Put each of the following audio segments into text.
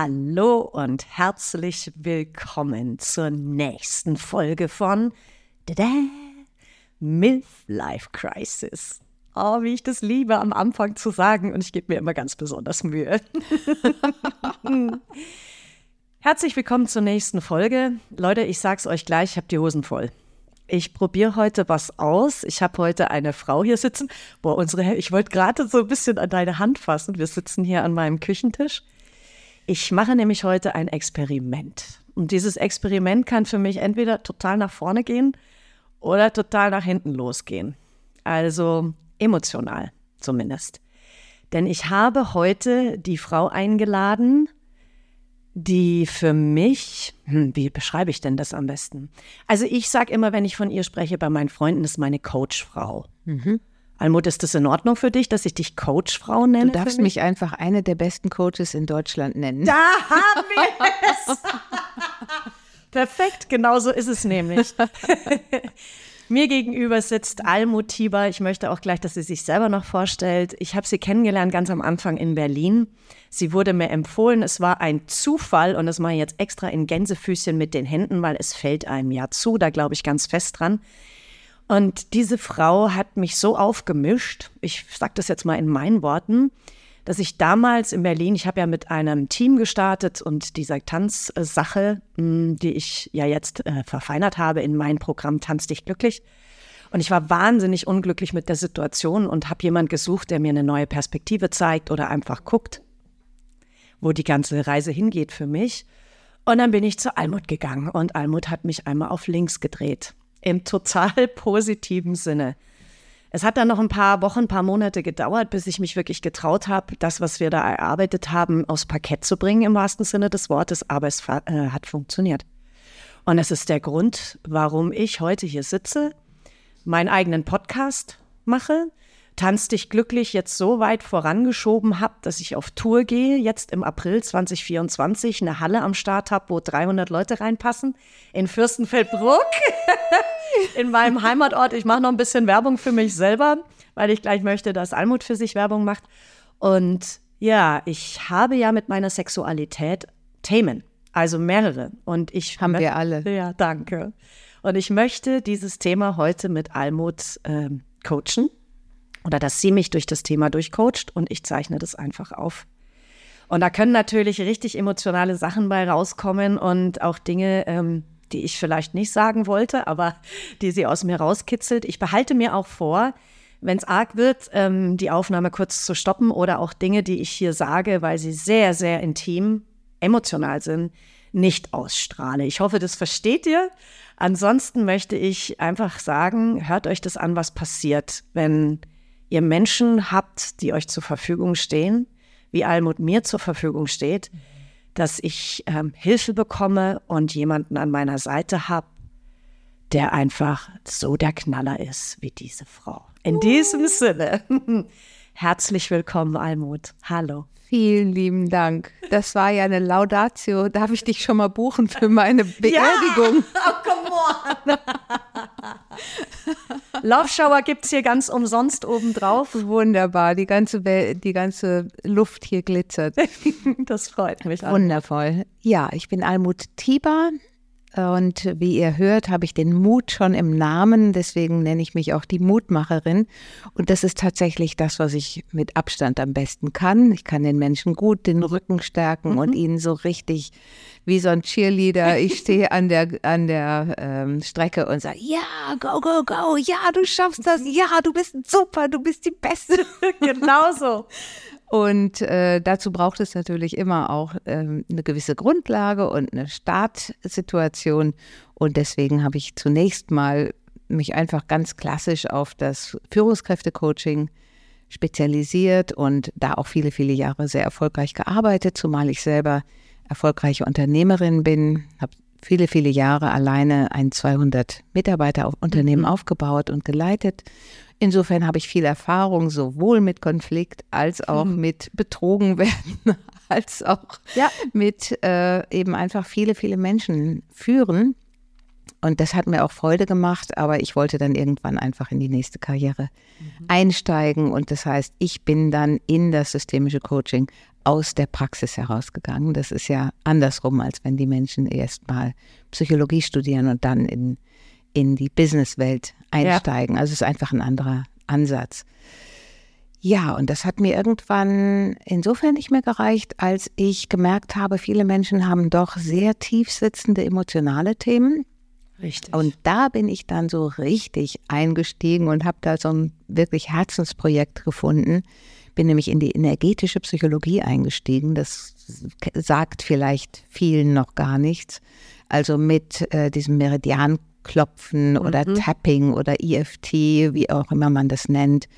Hallo und herzlich willkommen zur nächsten Folge von Dada, Milf Life Crisis. Oh, wie ich das liebe, am Anfang zu sagen und ich gebe mir immer ganz besonders Mühe. Herzlich willkommen zur nächsten Folge. Leute, ich sag's euch gleich, ich habe die Hosen voll. Ich probiere heute was aus. Ich habe heute eine Frau hier sitzen. Boah, unsere, ich wollte gerade so ein bisschen an deine Hand fassen. Wir sitzen hier an meinem Küchentisch. Ich mache nämlich heute ein Experiment. Und dieses Experiment kann für mich entweder total nach vorne gehen oder total nach hinten losgehen. Also emotional zumindest. Denn ich habe heute die Frau eingeladen, die für mich, hm, wie beschreibe ich denn das am besten? Also ich sage immer, wenn ich von ihr spreche bei meinen Freunden, ist meine Coachfrau. Mhm. Almut, ist das in Ordnung für dich, dass ich dich Coachfrau nenne? Du darfst mich? mich einfach eine der besten Coaches in Deutschland nennen. Da haben wir es! Perfekt, genau so ist es nämlich. Mir gegenüber sitzt Almut Tieber. Ich möchte auch gleich, dass sie sich selber noch vorstellt. Ich habe sie kennengelernt ganz am Anfang in Berlin. Sie wurde mir empfohlen. Es war ein Zufall und das mache ich jetzt extra in Gänsefüßchen mit den Händen, weil es fällt einem ja zu. Da glaube ich ganz fest dran. Und diese Frau hat mich so aufgemischt, ich sage das jetzt mal in meinen Worten, dass ich damals in Berlin, ich habe ja mit einem Team gestartet und dieser Tanzsache, hm, die ich ja jetzt äh, verfeinert habe in mein Programm Tanz dich glücklich. Und ich war wahnsinnig unglücklich mit der Situation und habe jemand gesucht, der mir eine neue Perspektive zeigt oder einfach guckt, wo die ganze Reise hingeht für mich. Und dann bin ich zu Almut gegangen und Almut hat mich einmal auf links gedreht im total positiven Sinne. Es hat dann noch ein paar Wochen, ein paar Monate gedauert, bis ich mich wirklich getraut habe, das, was wir da erarbeitet haben, aufs Parkett zu bringen, im wahrsten Sinne des Wortes, aber es äh, hat funktioniert. Und es ist der Grund, warum ich heute hier sitze, meinen eigenen Podcast mache, Tanz dich glücklich jetzt so weit vorangeschoben habe, dass ich auf Tour gehe, jetzt im April 2024 eine Halle am Start habe, wo 300 Leute reinpassen, in Fürstenfeldbruck, in meinem Heimatort. Ich mache noch ein bisschen Werbung für mich selber, weil ich gleich möchte, dass Almut für sich Werbung macht. Und ja, ich habe ja mit meiner Sexualität Themen, also mehrere. Und ich haben wir alle. Ja, danke. Und ich möchte dieses Thema heute mit Almut äh, coachen oder dass sie mich durch das Thema durchcoacht und ich zeichne das einfach auf. Und da können natürlich richtig emotionale Sachen bei rauskommen und auch Dinge, ähm, die ich vielleicht nicht sagen wollte, aber die sie aus mir rauskitzelt. Ich behalte mir auch vor, wenn es arg wird, ähm, die Aufnahme kurz zu stoppen oder auch Dinge, die ich hier sage, weil sie sehr, sehr intim, emotional sind, nicht ausstrahle. Ich hoffe, das versteht ihr. Ansonsten möchte ich einfach sagen, hört euch das an, was passiert, wenn ihr Menschen habt, die euch zur Verfügung stehen, wie Almut mir zur Verfügung steht, dass ich ähm, Hilfe bekomme und jemanden an meiner Seite habe, der einfach so der Knaller ist wie diese Frau. In diesem Sinne, herzlich willkommen, Almut. Hallo. Vielen lieben Dank. Das war ja eine Laudatio. Darf ich dich schon mal buchen für meine Beerdigung? Ja. Oh, come on. Love Shower gibt es hier ganz umsonst obendrauf. Wunderbar. Die ganze, die ganze Luft hier glitzert. das freut mich. Wundervoll. Ja, ich bin Almut Tieber. Und wie ihr hört, habe ich den Mut schon im Namen, deswegen nenne ich mich auch die Mutmacherin. Und das ist tatsächlich das, was ich mit Abstand am besten kann. Ich kann den Menschen gut den Rücken stärken mhm. und ihnen so richtig wie so ein Cheerleader. Ich stehe an der, an der ähm, Strecke und sage, ja, go, go, go, ja, du schaffst das, ja, du bist super, du bist die Beste. Genauso. Und äh, dazu braucht es natürlich immer auch ähm, eine gewisse Grundlage und eine Startsituation. Und deswegen habe ich zunächst mal mich einfach ganz klassisch auf das Führungskräftecoaching spezialisiert und da auch viele, viele Jahre sehr erfolgreich gearbeitet, zumal ich selber erfolgreiche Unternehmerin bin, habe viele, viele Jahre alleine ein 200 Mitarbeiter Unternehmen mhm. aufgebaut und geleitet. Insofern habe ich viel Erfahrung sowohl mit Konflikt als auch mhm. mit betrogen werden, als auch ja. mit äh, eben einfach viele, viele Menschen führen. Und das hat mir auch Freude gemacht, aber ich wollte dann irgendwann einfach in die nächste Karriere mhm. einsteigen. Und das heißt, ich bin dann in das systemische Coaching aus der Praxis herausgegangen. Das ist ja andersrum, als wenn die Menschen erst mal Psychologie studieren und dann in, in die Businesswelt einsteigen. Ja. Also es ist einfach ein anderer Ansatz. Ja, und das hat mir irgendwann insofern nicht mehr gereicht, als ich gemerkt habe, viele Menschen haben doch sehr tief sitzende emotionale Themen. Richtig. Und da bin ich dann so richtig eingestiegen und habe da so ein wirklich Herzensprojekt gefunden. Bin nämlich in die energetische Psychologie eingestiegen. Das sagt vielleicht vielen noch gar nichts. Also mit äh, diesem Meridianklopfen mhm. oder Tapping oder EFT, wie auch immer man das nennt.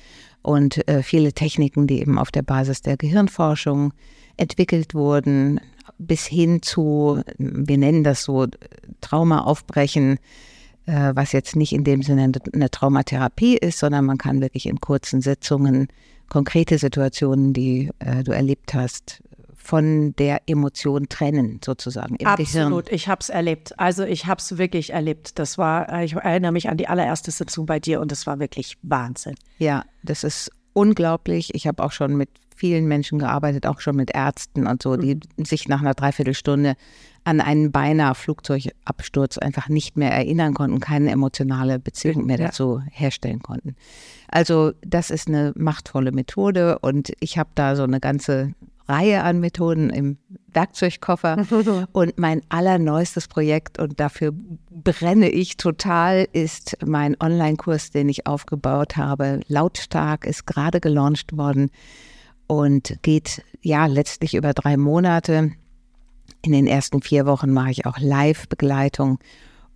Und äh, viele Techniken, die eben auf der Basis der Gehirnforschung entwickelt wurden, bis hin zu, wir nennen das so, Trauma aufbrechen, äh, was jetzt nicht in dem Sinne eine Traumatherapie ist, sondern man kann wirklich in kurzen Sitzungen konkrete Situationen, die äh, du erlebt hast, von der Emotion trennen, sozusagen im Absolut, Gehirn. ich habe es erlebt. Also ich habe es wirklich erlebt. Das war, ich erinnere mich an die allererste Sitzung bei dir und das war wirklich Wahnsinn. Ja, das ist unglaublich. Ich habe auch schon mit vielen Menschen gearbeitet, auch schon mit Ärzten und so, die mhm. sich nach einer Dreiviertelstunde an einen beinahe Flugzeugabsturz einfach nicht mehr erinnern konnten, keine emotionale Beziehung mehr dazu herstellen konnten. Also das ist eine machtvolle Methode und ich habe da so eine ganze Reihe an Methoden im Werkzeugkoffer. und mein allerneuestes Projekt, und dafür brenne ich total, ist mein Online-Kurs, den ich aufgebaut habe. Lautstark ist gerade gelauncht worden und geht ja letztlich über drei Monate. In den ersten vier Wochen mache ich auch Live-Begleitung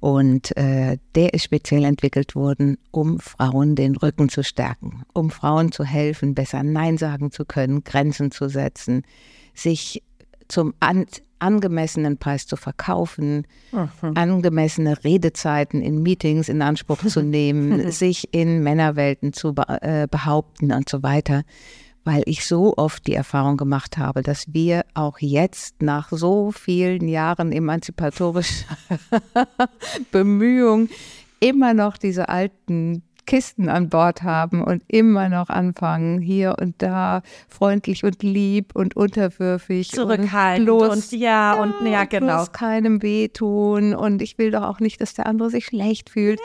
und äh, der ist speziell entwickelt worden, um Frauen den Rücken zu stärken, um Frauen zu helfen, besser Nein sagen zu können, Grenzen zu setzen, sich zum an, angemessenen Preis zu verkaufen, mhm. angemessene Redezeiten in Meetings in Anspruch zu nehmen, sich in Männerwelten zu äh, behaupten und so weiter weil ich so oft die Erfahrung gemacht habe, dass wir auch jetzt nach so vielen Jahren emanzipatorischer Bemühungen immer noch diese alten Kisten an Bord haben und immer noch anfangen, hier und da freundlich und lieb und unterwürfig. Zurückhaltend und, bloß, und ja, ja, und ja, genau. Bloß keinem wehtun und ich will doch auch nicht, dass der andere sich schlecht fühlt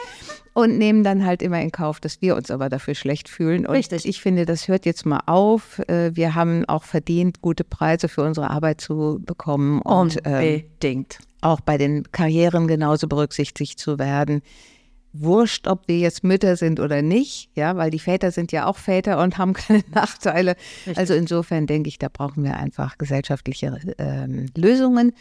und nehmen dann halt immer in Kauf, dass wir uns aber dafür schlecht fühlen. Und Richtig. ich finde, das hört jetzt mal auf. Äh, wir haben auch verdient, gute Preise für unsere Arbeit zu bekommen und ähm, Unbedingt. Ähm, auch bei den Karrieren genauso berücksichtigt zu werden wurscht, ob wir jetzt Mütter sind oder nicht, ja, weil die Väter sind ja auch Väter und haben keine Nachteile. Richtig. Also insofern denke ich, da brauchen wir einfach gesellschaftliche ähm, Lösungen.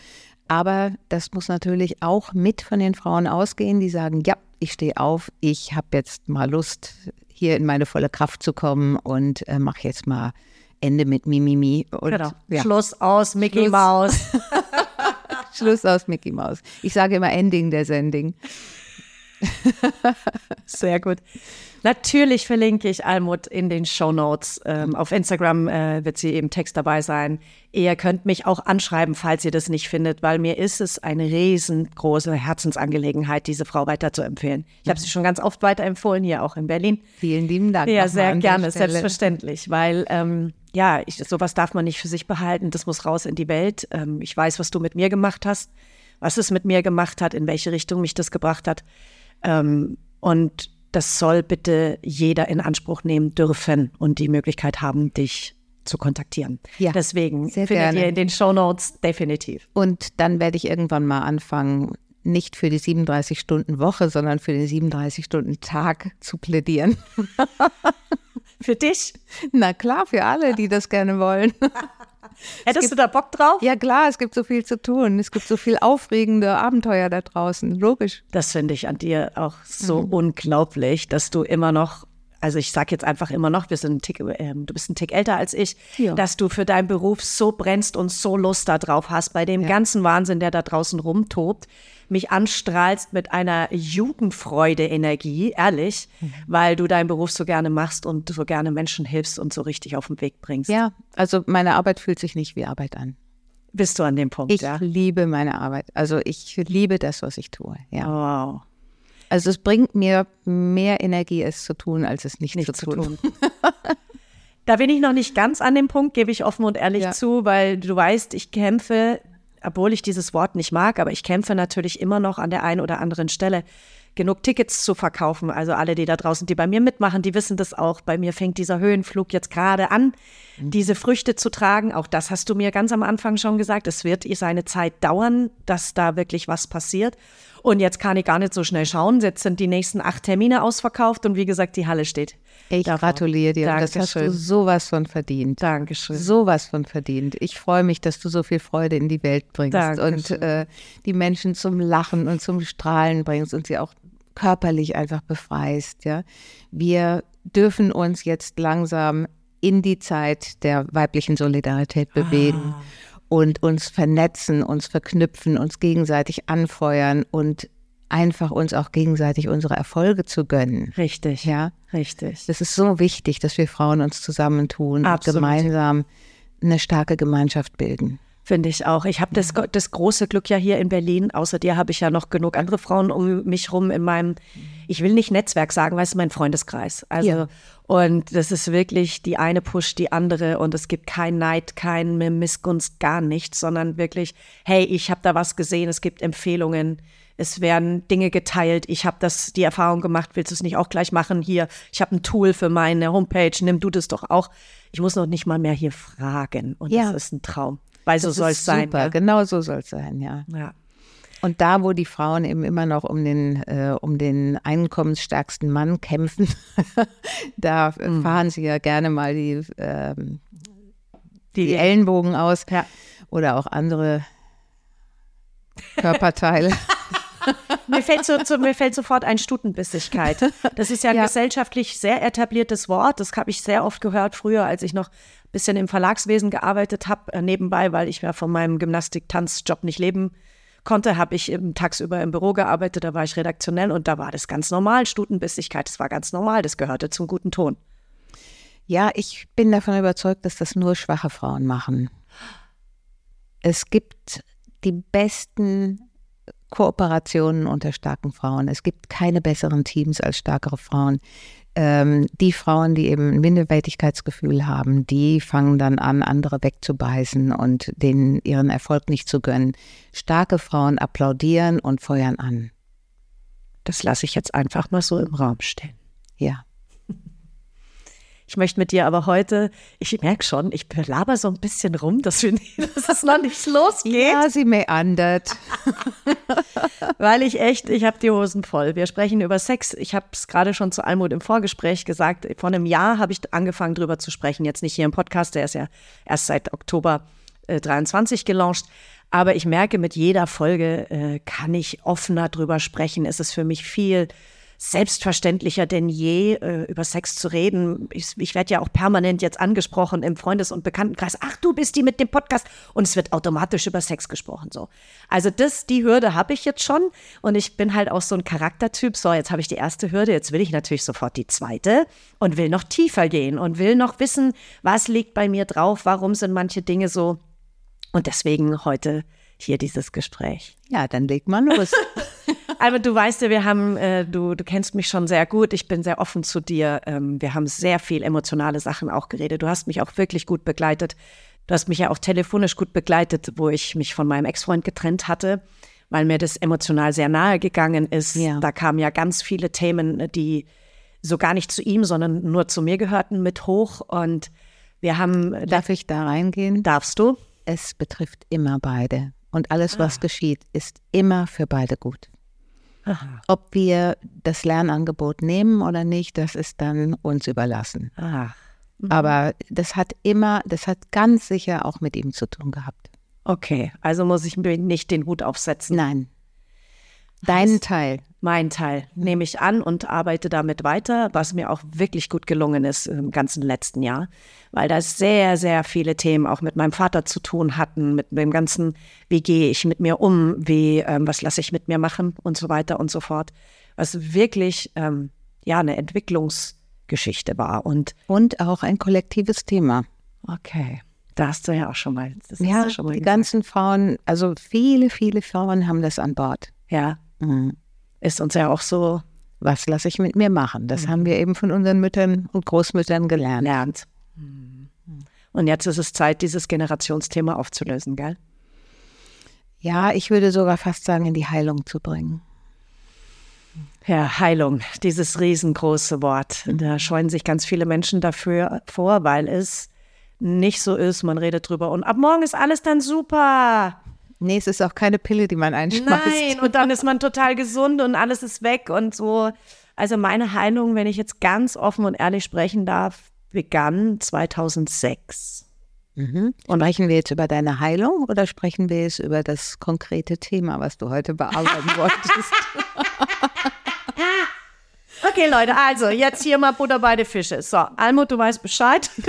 Aber das muss natürlich auch mit von den Frauen ausgehen, die sagen, ja, ich stehe auf, ich habe jetzt mal Lust, hier in meine volle Kraft zu kommen und äh, mache jetzt mal Ende mit Mimimi. Und, genau. Ja. Schluss aus Mickey Schluss. Maus. Schluss aus Mickey Maus. Ich sage immer Ending der Sending. Sehr gut. Natürlich verlinke ich Almut in den Show Notes. Ähm, auf Instagram äh, wird sie eben Text dabei sein. Ihr könnt mich auch anschreiben, falls ihr das nicht findet, weil mir ist es eine riesengroße Herzensangelegenheit, diese Frau weiterzuempfehlen. Ich habe sie schon ganz oft weiterempfohlen, hier auch in Berlin. Vielen lieben Dank. Ja, sehr gerne, selbstverständlich, weil ähm, ja, ich, sowas darf man nicht für sich behalten. Das muss raus in die Welt. Ähm, ich weiß, was du mit mir gemacht hast, was es mit mir gemacht hat, in welche Richtung mich das gebracht hat. Ähm, und das soll bitte jeder in Anspruch nehmen dürfen und die Möglichkeit haben, dich zu kontaktieren. Ja, Deswegen findet gerne. ihr in den Show Notes definitiv. Und dann werde ich irgendwann mal anfangen, nicht für die 37-Stunden-Woche, sondern für den 37-Stunden-Tag zu plädieren. für dich? Na klar, für alle, die das gerne wollen. Hättest gibt, du da Bock drauf? Ja klar, es gibt so viel zu tun. Es gibt so viel aufregende Abenteuer da draußen, logisch. Das finde ich an dir auch so mhm. unglaublich, dass du immer noch also ich sage jetzt einfach immer noch, wir sind ein Tick, äh, du bist ein Tick älter als ich, Ja. dass du für deinen Beruf so brennst und so Lust da drauf hast, bei dem Ja. ganzen Wahnsinn, der da draußen rumtobt, mich anstrahlst mit einer Jugendfreude-Energie, ehrlich, Mhm. weil du deinen Beruf so gerne machst und so gerne Menschen hilfst und so richtig auf den Weg bringst. Ja, also meine Arbeit fühlt sich nicht wie Arbeit an. Bist du an dem Punkt, Ich ja? liebe meine Arbeit. Also ich liebe das, was ich tue. Ja. Wow. Also es bringt mir mehr Energie, es zu tun, als es nicht, Nicht zu tun. Da bin ich noch nicht ganz an dem Punkt, gebe ich offen und ehrlich Ja. zu, weil du weißt, ich kämpfe, obwohl ich dieses Wort nicht mag, aber ich kämpfe natürlich immer noch an der einen oder anderen Stelle, genug Tickets zu verkaufen. Also alle, die da draußen, die bei mir mitmachen, die wissen das auch. Bei mir fängt dieser Höhenflug jetzt gerade an, diese Früchte zu tragen. Auch das hast du mir ganz am Anfang schon gesagt. Es wird seine Zeit dauern, dass da wirklich was passiert. Und jetzt kann ich gar nicht so schnell schauen. Jetzt sind die nächsten acht Termine ausverkauft und wie gesagt, die Halle steht. Ich gratuliere dir. Das hast du Dankeschön. sowas von verdient. Dankeschön. Sowas von verdient. Ich freue mich, dass du so viel Freude in die Welt bringst und Dankeschön. äh, die Menschen zum Lachen und zum Strahlen bringst und sie auch körperlich einfach befreist. Ja, wir dürfen uns jetzt langsam in die Zeit der weiblichen Solidarität bewegen und uns vernetzen, uns verknüpfen, uns gegenseitig anfeuern und einfach uns auch gegenseitig unsere Erfolge zu gönnen. Richtig. Ja, Richtig. das ist so wichtig, dass wir Frauen uns zusammentun Absolut. und gemeinsam eine starke Gemeinschaft bilden. Finde ich auch. Ich habe das, das große Glück ja hier in Berlin. Außer dir habe ich ja noch genug andere Frauen um mich rum in meinem, ich will nicht Netzwerk sagen, weißt du, mein Freundeskreis. Also, Ja. und das ist wirklich, die eine pusht die andere und es gibt kein Neid, keine Missgunst, gar nichts, sondern wirklich, hey, ich habe da was gesehen, es gibt Empfehlungen. Es werden Dinge geteilt. Ich habe das die Erfahrung gemacht. Willst du es nicht auch gleich machen? Hier, ich habe ein Tool für meine Homepage. Nimm du das doch auch. Ich muss noch nicht mal mehr hier fragen. Und Ja. das ist ein Traum. Weil so soll es sein. Super, Ja. genau so soll es sein, ja. Ja. Und da, wo die Frauen eben immer noch um den, äh, um den einkommensstärksten Mann kämpfen, da Mhm. fahren sie ja gerne mal die, ähm, Die, die Ellenbogen aus Ja. oder auch andere Körperteile. Mir fällt, so, so, mir fällt sofort ein Stutenbissigkeit. Das ist ja ein Ja. gesellschaftlich sehr etabliertes Wort. Das habe ich sehr oft gehört früher, als ich noch ein bisschen im Verlagswesen gearbeitet habe, äh, nebenbei, weil ich ja von meinem Gymnastik-Tanzjob nicht leben konnte, habe ich im, tagsüber im Büro gearbeitet, da war ich redaktionell und da war das ganz normal, Stutenbissigkeit, das war ganz normal, das gehörte zum guten Ton. Ja, ich bin davon überzeugt, dass das nur schwache Frauen machen. Es gibt die besten Kooperationen unter starken Frauen. Es gibt keine besseren Teams als stärkere Frauen. Ähm, die Frauen, die eben ein Minderwertigkeitsgefühl haben, die fangen dann an, andere wegzubeißen und denen ihren Erfolg nicht zu gönnen. Starke Frauen applaudieren und feuern an. Das lasse ich jetzt einfach mal so im Raum stehen. Ja. Ich möchte mit dir aber heute, ich merke schon, ich laber so ein bisschen rum, dass, wir, dass es noch nicht losgeht. Ja, sie meandert. Weil ich echt, ich habe die Hosen voll. Wir sprechen über Sex. Ich habe es gerade schon zu Almut im Vorgespräch gesagt. Vor einem Jahr habe ich angefangen, drüber zu sprechen. Jetzt nicht hier im Podcast, der ist ja erst seit Oktober äh, 23 gelauncht. Aber ich merke, mit jeder Folge äh, kann ich offener drüber sprechen. Es ist für mich viel selbstverständlicher denn je, äh, über Sex zu reden. Ich, ich werde ja auch permanent jetzt angesprochen im Freundes- und Bekanntenkreis. Ach, du bist die mit dem Podcast. Und es wird automatisch über Sex gesprochen. So. Also das, die Hürde habe ich jetzt schon. Und ich bin halt auch so ein Charaktertyp. So, jetzt habe ich die erste Hürde. Jetzt will ich natürlich sofort die zweite und will noch tiefer gehen und will noch wissen, was liegt bei mir drauf, warum sind manche Dinge so. Und deswegen heute hier dieses Gespräch. Ja, dann leg mal los. Aber du weißt ja, wir haben, äh, du, du kennst mich schon sehr gut. Ich bin sehr offen zu dir. Ähm, wir haben sehr viel emotionale Sachen auch geredet. Du hast mich auch wirklich gut begleitet. Du hast mich ja auch telefonisch gut begleitet, wo ich mich von meinem Ex-Freund getrennt hatte, weil mir das emotional sehr nahe gegangen ist. Ja. Da kamen ja ganz viele Themen, die so gar nicht zu ihm, sondern nur zu mir gehörten, mit hoch. Und wir haben, Darf ich da reingehen? darfst du? Es betrifft immer beide. Und alles, was Ah. geschieht, ist immer für beide gut. Ob wir das Lernangebot nehmen oder nicht, das ist dann uns überlassen. Ah, Aber das hat immer, das hat ganz sicher auch mit ihm zu tun gehabt. okay. Also muss ich mir nicht den Hut aufsetzen. Nein. Deinen Teil Mein Teil nehme ich an und arbeite damit weiter, was mir auch wirklich gut gelungen ist im ganzen letzten Jahr, weil da sehr, sehr viele Themen auch mit meinem Vater zu tun hatten, mit dem ganzen, wie gehe ich mit mir um, wie, ähm, was lasse ich mit mir machen und so weiter und so fort, was wirklich, ähm, ja, eine Entwicklungsgeschichte war und Und auch ein kollektives Thema. okay, da hast du ja auch schon mal, das Ja, schon mal die gesagt. ganzen Frauen, also viele, viele Frauen haben das an Bord. ja, Mhm. Ist uns ja auch so Was lasse ich mit mir machen? Das haben wir eben von unseren Müttern und Großmüttern gelernt. lernt. Und jetzt ist es Zeit, dieses Generationsthema aufzulösen, gell? Ja, ich würde sogar fast sagen, in die Heilung zu bringen. Ja, Heilung, dieses riesengroße Wort. Da scheuen sich ganz viele Menschen dafür vor, weil es nicht so ist. Man redet drüber und ab morgen ist alles dann super. Nee, es ist auch keine Pille, die man einschmeißt. Nein, und dann ist man total gesund und alles ist weg und so. Also meine Heilung, wenn ich jetzt ganz offen und ehrlich sprechen darf, begann 2006. Mhm. Sprechen wir jetzt über deine Heilung oder sprechen wir jetzt über das konkrete Thema, was du heute bearbeiten wolltest? Okay, Leute, also jetzt hier mal Butter bei den Fische. So, Almut, du weißt Bescheid.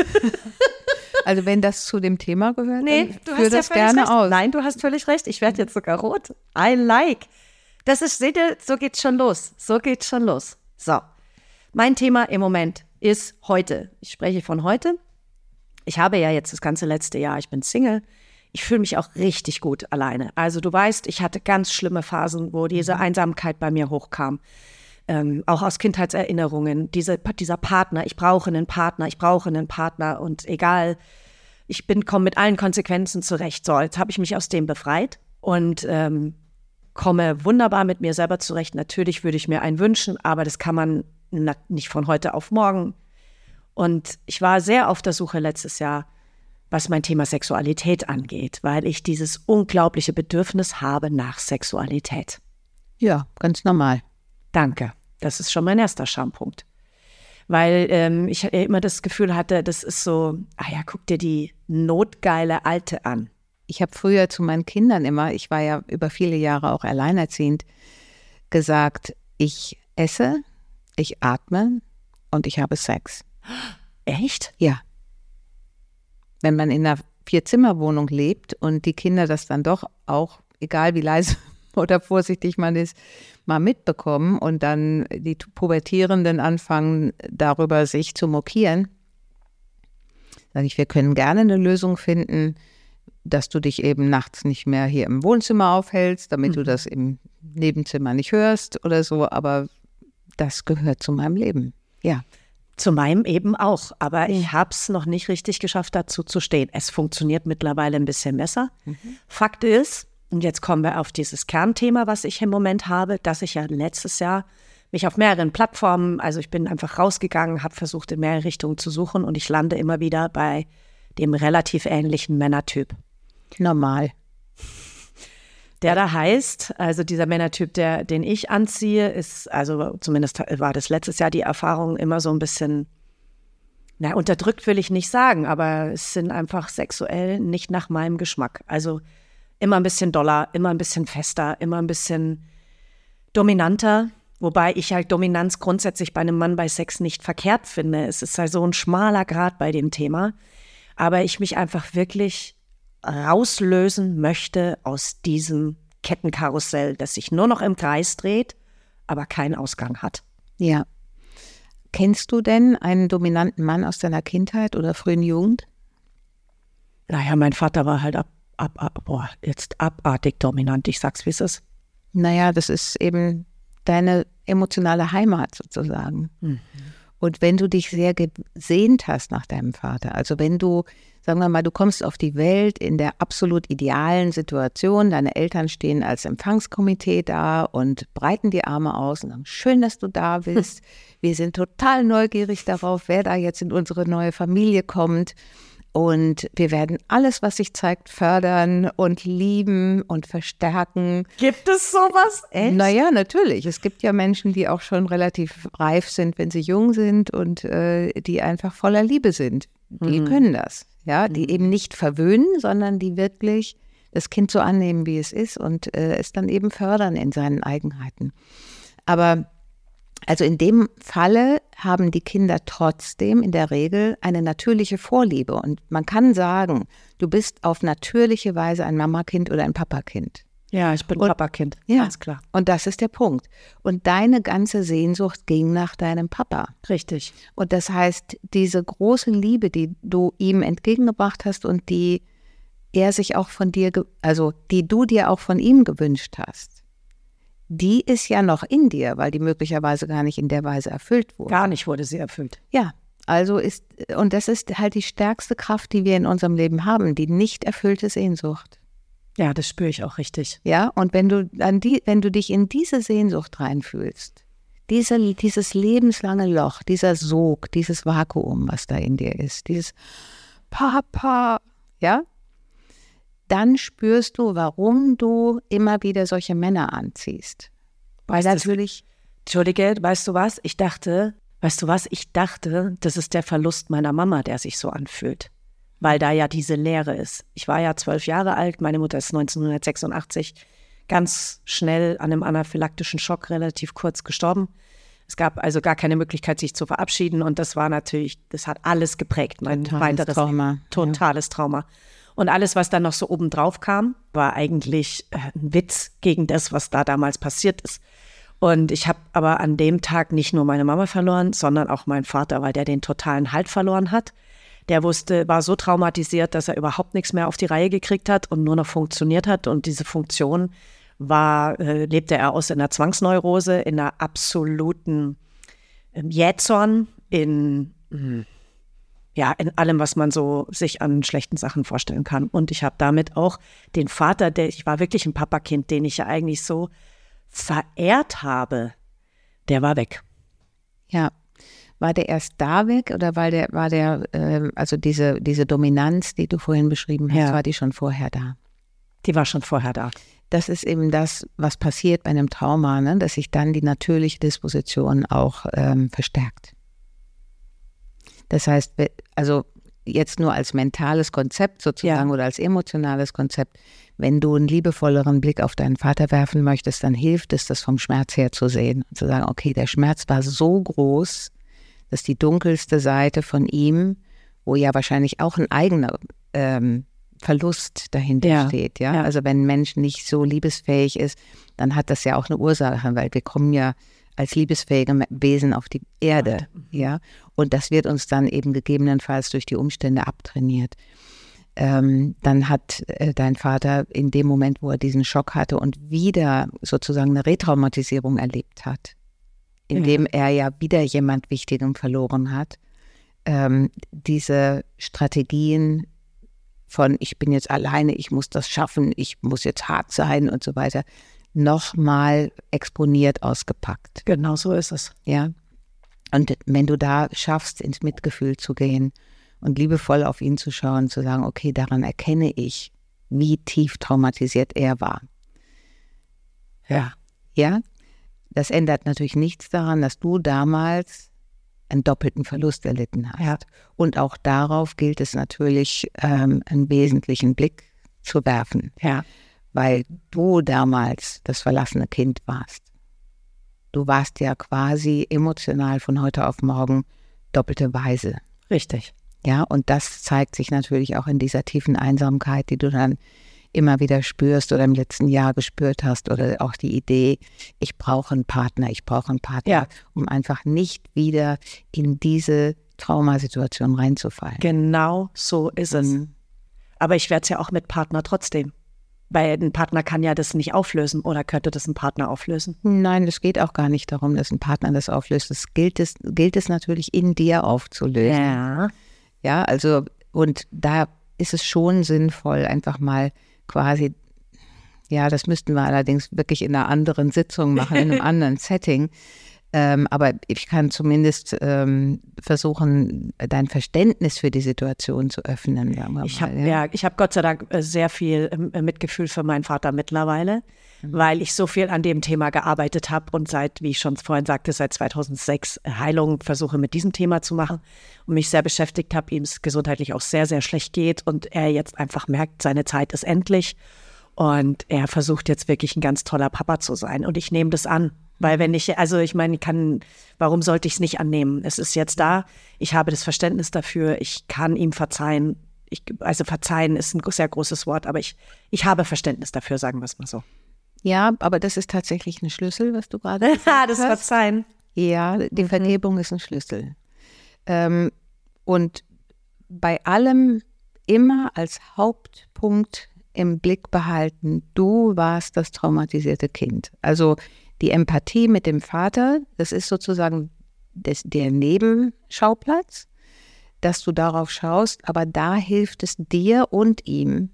Also wenn das zu dem Thema gehört, Nee, dann du führ hast ja das völlig gerne recht. aus. Nein, du hast völlig recht. Ich werde jetzt sogar rot. I like. Das ist, seht ihr, so geht's schon los. So geht's schon los. So. Mein Thema im Moment ist heute. Ich spreche von heute. Ich habe ja jetzt das ganze letzte Jahr, ich bin Single. Ich fühle mich auch richtig gut alleine. Also du weißt, ich hatte ganz schlimme Phasen, wo diese Einsamkeit bei mir hochkam. Ähm, auch aus Kindheitserinnerungen. Diese, dieser Partner, ich brauche einen Partner, ich brauche einen Partner und egal, ich bin komme mit allen Konsequenzen zurecht. So, jetzt habe ich mich aus dem befreit und ähm, komme wunderbar mit mir selber zurecht. Natürlich würde ich mir einen wünschen, aber das kann man nicht von heute auf morgen. Und ich war sehr auf der Suche letztes Jahr, was mein Thema Sexualität angeht, weil ich dieses unglaubliche Bedürfnis habe nach Sexualität. Ja, ganz normal. Danke. Das ist schon mein erster Schampunkt. Weil ähm, ich immer das Gefühl hatte, das ist so, ah ja, guck dir die notgeile Alte an. Ich habe früher zu meinen Kindern immer, ich war ja über viele Jahre auch alleinerziehend, gesagt, ich esse, ich atme und ich habe Sex. Echt? Ja. Wenn man in einer Vierzimmerwohnung lebt und die Kinder das dann doch auch, egal wie leise oder vorsichtig man ist, mal mitbekommen und dann die Pubertierenden anfangen, darüber sich zu mokieren, sage ich, wir können gerne eine Lösung finden, dass du dich eben nachts nicht mehr hier im Wohnzimmer aufhältst, damit du das im Nebenzimmer nicht hörst oder so, aber das gehört zu meinem Leben. Ja. Zu meinem eben auch. Aber ich habe es noch nicht richtig geschafft, dazu zu stehen. Es funktioniert mittlerweile ein bisschen besser. Fakt ist, und jetzt kommen wir auf dieses Kernthema, was ich im Moment habe, dass ich ja letztes Jahr mich auf mehreren Plattformen, also ich bin einfach rausgegangen, habe versucht, in mehrere Richtungen zu suchen und ich lande immer wieder bei dem relativ ähnlichen Männertyp. Normal. Der da heißt, also dieser Männertyp, der, den ich anziehe, ist, also zumindest war das letztes Jahr die Erfahrung immer so ein bisschen, na, unterdrückt will ich nicht sagen, aber es sind einfach sexuell nicht nach meinem Geschmack. Also immer ein bisschen doller, immer ein bisschen fester, immer ein bisschen dominanter. Wobei ich halt Dominanz grundsätzlich bei einem Mann bei Sex nicht verkehrt finde. Es ist halt so ein schmaler Grad bei dem Thema. Aber ich mich einfach wirklich rauslösen möchte aus diesem Kettenkarussell, das sich nur noch im Kreis dreht, aber keinen Ausgang hat. Ja. Kennst du denn einen dominanten Mann aus deiner Kindheit oder frühen Jugend? Naja, mein Vater war halt ab, ab, ab boah, jetzt abartig dominant. Ich sag's, wie es ist. Naja, das ist eben deine emotionale Heimat sozusagen. Und wenn du dich sehr gesehnt hast nach deinem Vater, also wenn du, sagen wir mal, du kommst auf die Welt in der absolut idealen Situation, deine Eltern stehen als Empfangskomitee da und breiten die Arme aus und sagen, schön, dass du da bist. Wir sind total neugierig darauf, wer da jetzt in unsere neue Familie kommt. Und wir werden alles, was sich zeigt, fördern und lieben und verstärken. Gibt es sowas? Echt? Naja, natürlich. Es gibt ja Menschen, die auch schon relativ reif sind, wenn sie jung sind und äh, die einfach voller Liebe sind. Die können das. Ja, die eben nicht verwöhnen, sondern die wirklich das Kind so annehmen, wie es ist und äh, es dann eben fördern in seinen Eigenheiten. Aber also in dem Falle haben die Kinder trotzdem in der Regel eine natürliche Vorliebe. Und man kann sagen, du bist auf natürliche Weise ein Mamakind oder ein Papakind. Ja, ich bin Und- Papakind. Ja. Ganz klar. Und das ist der Punkt. Und deine ganze Sehnsucht ging nach deinem Papa. Richtig. Und das heißt, diese große Liebe, die du ihm entgegengebracht hast und die er sich auch von dir, also die du dir auch von ihm gewünscht hast, die ist ja noch in dir, weil die möglicherweise gar nicht in der Weise erfüllt wurde. Gar nicht wurde sie erfüllt. Ja, also ist, und das ist halt die stärkste Kraft, die wir in unserem Leben haben, die nicht erfüllte Sehnsucht. Ja, das spüre ich auch richtig. Ja, und wenn du an die, wenn du dich in diese Sehnsucht reinfühlst, diese, dieses lebenslange Loch, dieser Sog, dieses Vakuum, was da in dir ist, dieses Papa, ja, dann spürst du, warum du immer wieder solche Männer anziehst. Weil natürlich, Entschuldige, weißt du was? Ich dachte, weißt du was? Ich dachte, das ist der Verlust meiner Mama, der sich so anfühlt. Weil da ja diese Leere ist. Ich war ja zwölf Jahre alt, meine Mutter ist 1986 ganz schnell an einem anaphylaktischen Schock relativ kurz gestorben. Es gab also gar keine Möglichkeit, sich zu verabschieden und das war natürlich, das hat alles geprägt, mein Totales weiteres Trauma. Totales Trauma. Und alles, was dann noch so obendrauf kam, war eigentlich äh, ein Witz gegen das, was da damals passiert ist. Und ich habe aber an dem Tag nicht nur meine Mama verloren, sondern auch meinen Vater, weil der den totalen Halt verloren hat. Der wusste, war so traumatisiert, dass er überhaupt nichts mehr auf die Reihe gekriegt hat und nur noch funktioniert hat. Und diese Funktion war, äh, lebte er aus in einer Zwangsneurose, in einer absoluten ähm, Jähzorn, in mm, ja, in allem, was man so sich an schlechten Sachen vorstellen kann. Und ich habe damit auch den Vater, der, ich war wirklich ein Papakind, den ich ja eigentlich so verehrt habe, der war weg. ja, war der erst da weg oder war der, war der, ähm, also diese, diese Dominanz, die du vorhin beschrieben hast, Ja. war die schon vorher da? Die war schon vorher da. Das ist eben das, was passiert bei einem Trauma, ne? dass sich dann die natürliche Disposition auch ähm, verstärkt. Das heißt, also jetzt nur als mentales Konzept sozusagen Ja. oder als emotionales Konzept, wenn du einen liebevolleren Blick auf deinen Vater werfen möchtest, dann hilft es, das vom Schmerz her zu sehen und zu sagen, okay, der Schmerz war so groß, dass die dunkelste Seite von ihm, wo ja wahrscheinlich auch ein eigener ähm, Verlust dahinter Ja, steht, ja? ja. Also wenn ein Mensch nicht so liebesfähig ist, dann hat das ja auch eine Ursache, weil wir kommen ja als liebesfähige Wesen auf die Erde, ja? Und das wird uns dann eben gegebenenfalls durch die Umstände abtrainiert. Ähm, dann hat äh, dein Vater in dem Moment, wo er diesen Schock hatte und wieder sozusagen eine Retraumatisierung erlebt hat, indem er ja wieder jemand Wichtigen verloren hat, ähm, diese Strategien von ich bin jetzt alleine, ich muss das schaffen, ich muss jetzt hart sein und so weiter, nochmal exponiert ausgepackt. Genau so ist es. Ja. Und wenn du da schaffst, ins Mitgefühl zu gehen und liebevoll auf ihn zu schauen, zu sagen, okay, daran erkenne ich, wie tief traumatisiert er war. Ja. Ja, das ändert natürlich nichts daran, dass du damals einen doppelten Verlust erlitten hast. Ja. Und auch darauf gilt es natürlich, ähm, einen wesentlichen Blick zu werfen, Ja. Weil du damals das verlassene Kind warst. Du warst ja quasi emotional von heute auf morgen doppelte Weise. Richtig. Ja, und das zeigt sich natürlich auch in dieser tiefen Einsamkeit, die du dann immer wieder spürst oder im letzten Jahr gespürt hast oder auch die Idee, ich brauche einen Partner, ich brauche einen Partner, Ja. um einfach nicht wieder in diese Traumasituation reinzufallen. Genau so ist es. Mhm. Aber ich werde es ja auch mit Partner trotzdem. Weil ein Partner kann ja das nicht auflösen oder könnte das ein Partner auflösen. Nein, es geht auch gar nicht darum, dass ein Partner das auflöst. Es gilt es, gilt es natürlich in dir aufzulösen. Ja. Ja, also und da ist es schon sinnvoll, einfach mal quasi, ja, das müssten wir allerdings wirklich in einer anderen Sitzung machen, in einem anderen Setting. Ähm, aber ich kann zumindest ähm, versuchen, dein Verständnis für die Situation zu öffnen. Ich habe ja. ich habe Gott sei Dank äh, sehr viel ähm, äh, Mitgefühl für meinen Vater mittlerweile, weil ich so viel an dem Thema gearbeitet habe und seit, wie ich schon vorhin sagte, seit 2006 Heilung versuche mit diesem Thema zu machen und mich sehr beschäftigt habe, ihm es gesundheitlich auch sehr, sehr schlecht geht und er jetzt einfach merkt, seine Zeit ist endlich und er versucht jetzt wirklich ein ganz toller Papa zu sein und ich nehme das an. Weil wenn ich, also ich meine, ich kann, warum sollte ich es nicht annehmen? Es ist jetzt da, ich habe das Verständnis dafür, ich kann ihm verzeihen. Ich, also verzeihen ist ein sehr großes Wort, aber ich, ich habe Verständnis dafür, sagen wir es mal so. Ja, aber das ist tatsächlich ein Schlüssel, was du gerade gesagt Ah, das hast. Verzeihen. Ja, die Vergebung ist ein Schlüssel. Ähm, und bei allem immer als Hauptpunkt im Blick behalten, du warst das traumatisierte Kind. Also die Empathie mit dem Vater, das ist sozusagen des, der Nebenschauplatz, dass du darauf schaust, aber da hilft es dir und ihm.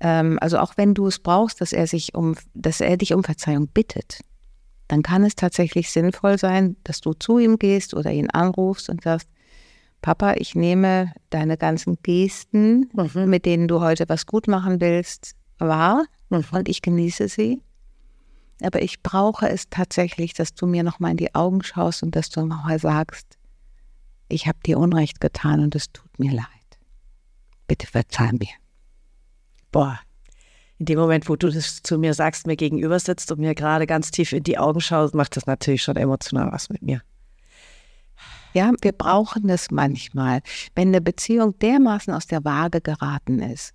Ähm, also auch wenn du es brauchst, dass er sich um, dass er dich um Verzeihung bittet, dann kann es tatsächlich sinnvoll sein, dass du zu ihm gehst oder ihn anrufst und sagst, Papa, ich nehme deine ganzen Gesten, Mhm. mit denen du heute was gut machen willst, wahr und ich genieße sie. Aber ich brauche es tatsächlich, dass du mir nochmal in die Augen schaust und dass du nochmal sagst, ich habe dir Unrecht getan und es tut mir leid. Bitte verzeih mir. Boah. In dem Moment, wo du das zu mir sagst, mir gegenüber sitzt und mir gerade ganz tief in die Augen schaust, macht das natürlich schon emotional was mit mir. Ja, wir brauchen das manchmal, wenn eine Beziehung dermaßen aus der Waage geraten ist,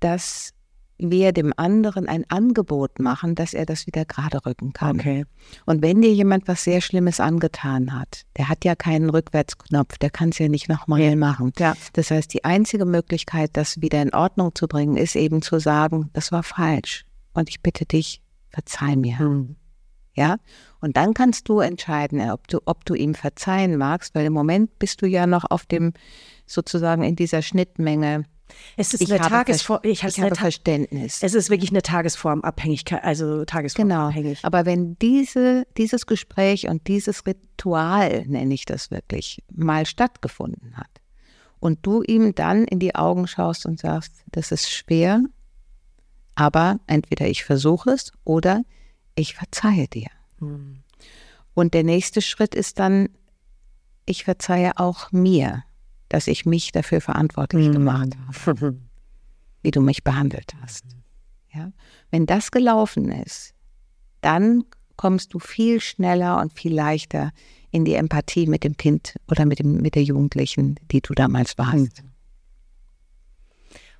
dass wir dem anderen ein Angebot machen, dass er das wieder gerade rücken kann. Okay. Und wenn dir jemand was sehr Schlimmes angetan hat, der hat ja keinen Rückwärtsknopf, der kann es ja nicht nochmal machen. Ja. Das heißt, die einzige Möglichkeit, das wieder in Ordnung zu bringen, ist eben zu sagen, das war falsch. Und ich bitte dich, verzeih mir. Hm. Ja, und dann kannst du entscheiden, äh, ob du, ob du ihm verzeihen magst, weil im Moment bist du ja noch auf dem, sozusagen in dieser Schnittmenge. Es ist Ich eine Tagesform. Ich, ich eine habe Verständnis. es ist wirklich eine Tagesformabhängigkeit, also Genau. Tagesformabhängig. Aber wenn diese, dieses Gespräch und dieses Ritual, nenne ich das wirklich, mal stattgefunden hat und du ihm dann in die Augen schaust und sagst, das ist schwer, aber entweder ich versuche es oder ich verzeihe dir. Hm. Und der nächste Schritt ist dann, ich verzeihe auch mir, dass ich mich dafür verantwortlich gemacht habe, wie du mich behandelt hast. Ja? Wenn das gelaufen ist, dann kommst du viel schneller und viel leichter in die Empathie mit dem Kind oder mit, dem, mit der Jugendlichen, die du damals warst.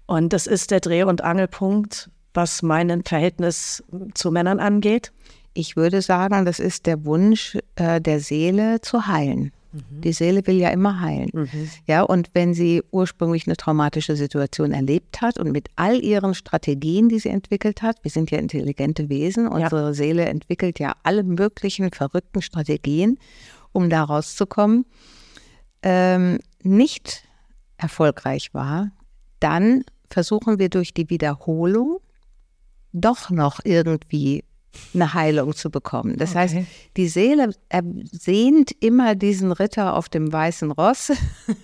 Und das ist der Dreh- und Angelpunkt, was mein Verhältnis zu Männern angeht. Ich würde sagen, das ist der Wunsch äh, der Seele zu heilen. Die Seele will ja immer heilen. Ja, und wenn sie ursprünglich eine traumatische Situation erlebt hat und mit all ihren Strategien, die sie entwickelt hat, wir sind ja intelligente Wesen, unsere Seele entwickelt ja alle möglichen verrückten Strategien, um da rauszukommen, ähm, nicht erfolgreich war, dann versuchen wir durch die Wiederholung doch noch irgendwie eine Heilung zu bekommen. Das heißt, die Seele sehnt immer diesen Ritter auf dem weißen Ross,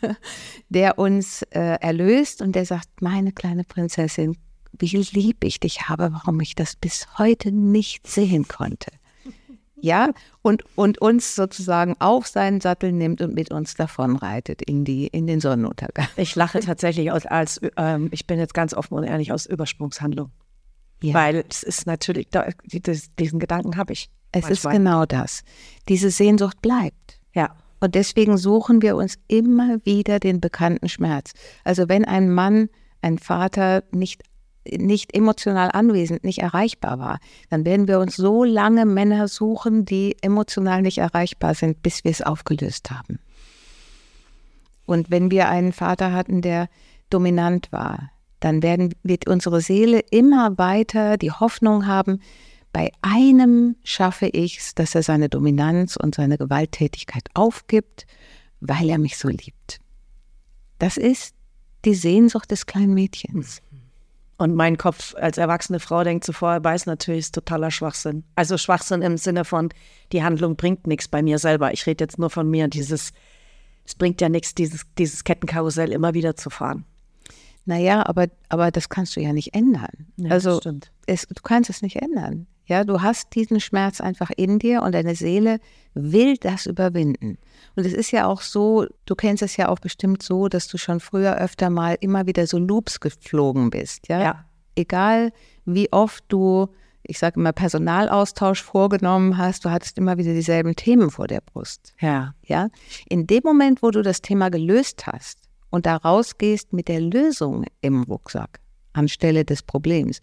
der uns äh, erlöst und der sagt, meine kleine Prinzessin, wie lieb ich dich habe, warum ich das bis heute nicht sehen konnte. Ja, und, und uns sozusagen auf seinen Sattel nimmt und mit uns davonreitet in, die, in den Sonnenuntergang. Ich lache tatsächlich aus, als, ähm, ich bin jetzt ganz offen und ehrlich, aus Übersprungshandlung. Ja. Weil es ist natürlich, diesen Gedanken habe ich. Es ist manchmal. genau das. Diese Sehnsucht bleibt. Ja. Und deswegen suchen wir uns immer wieder den bekannten Schmerz. Also wenn ein Mann, ein Vater nicht, nicht emotional anwesend, nicht erreichbar war, dann werden wir uns so lange Männer suchen, die emotional nicht erreichbar sind, bis wir es aufgelöst haben. Und wenn wir einen Vater hatten, der dominant war, dann werden, wird unsere Seele immer weiter die Hoffnung haben, bei einem schaffe ich es, dass er seine Dominanz und seine Gewalttätigkeit aufgibt, weil er mich so liebt. Das ist die Sehnsucht des kleinen Mädchens. Und mein Kopf als erwachsene Frau denkt zuvor, er weiß natürlich, ist totaler Schwachsinn. Also Schwachsinn im Sinne von, die Handlung bringt nichts bei mir selber. Ich rede jetzt nur von mir. Dieses, es bringt ja nichts, dieses, dieses Kettenkarussell immer wieder zu fahren. Naja, aber, aber das kannst du ja nicht ändern. Ja, also. Es, du kannst es nicht ändern. Ja, du hast diesen Schmerz einfach in dir und deine Seele will das überwinden. Und es ist ja auch so, du kennst es ja auch bestimmt so, dass du schon früher öfter mal immer wieder so Loops geflogen bist. Ja, Ja. egal wie oft du ich sage immer, Personalaustausch vorgenommen hast, du hattest immer wieder dieselben Themen vor der Brust. Ja. Ja. In dem Moment, wo du das Thema gelöst hast und da rausgehst mit der Lösung im Rucksack anstelle des Problems,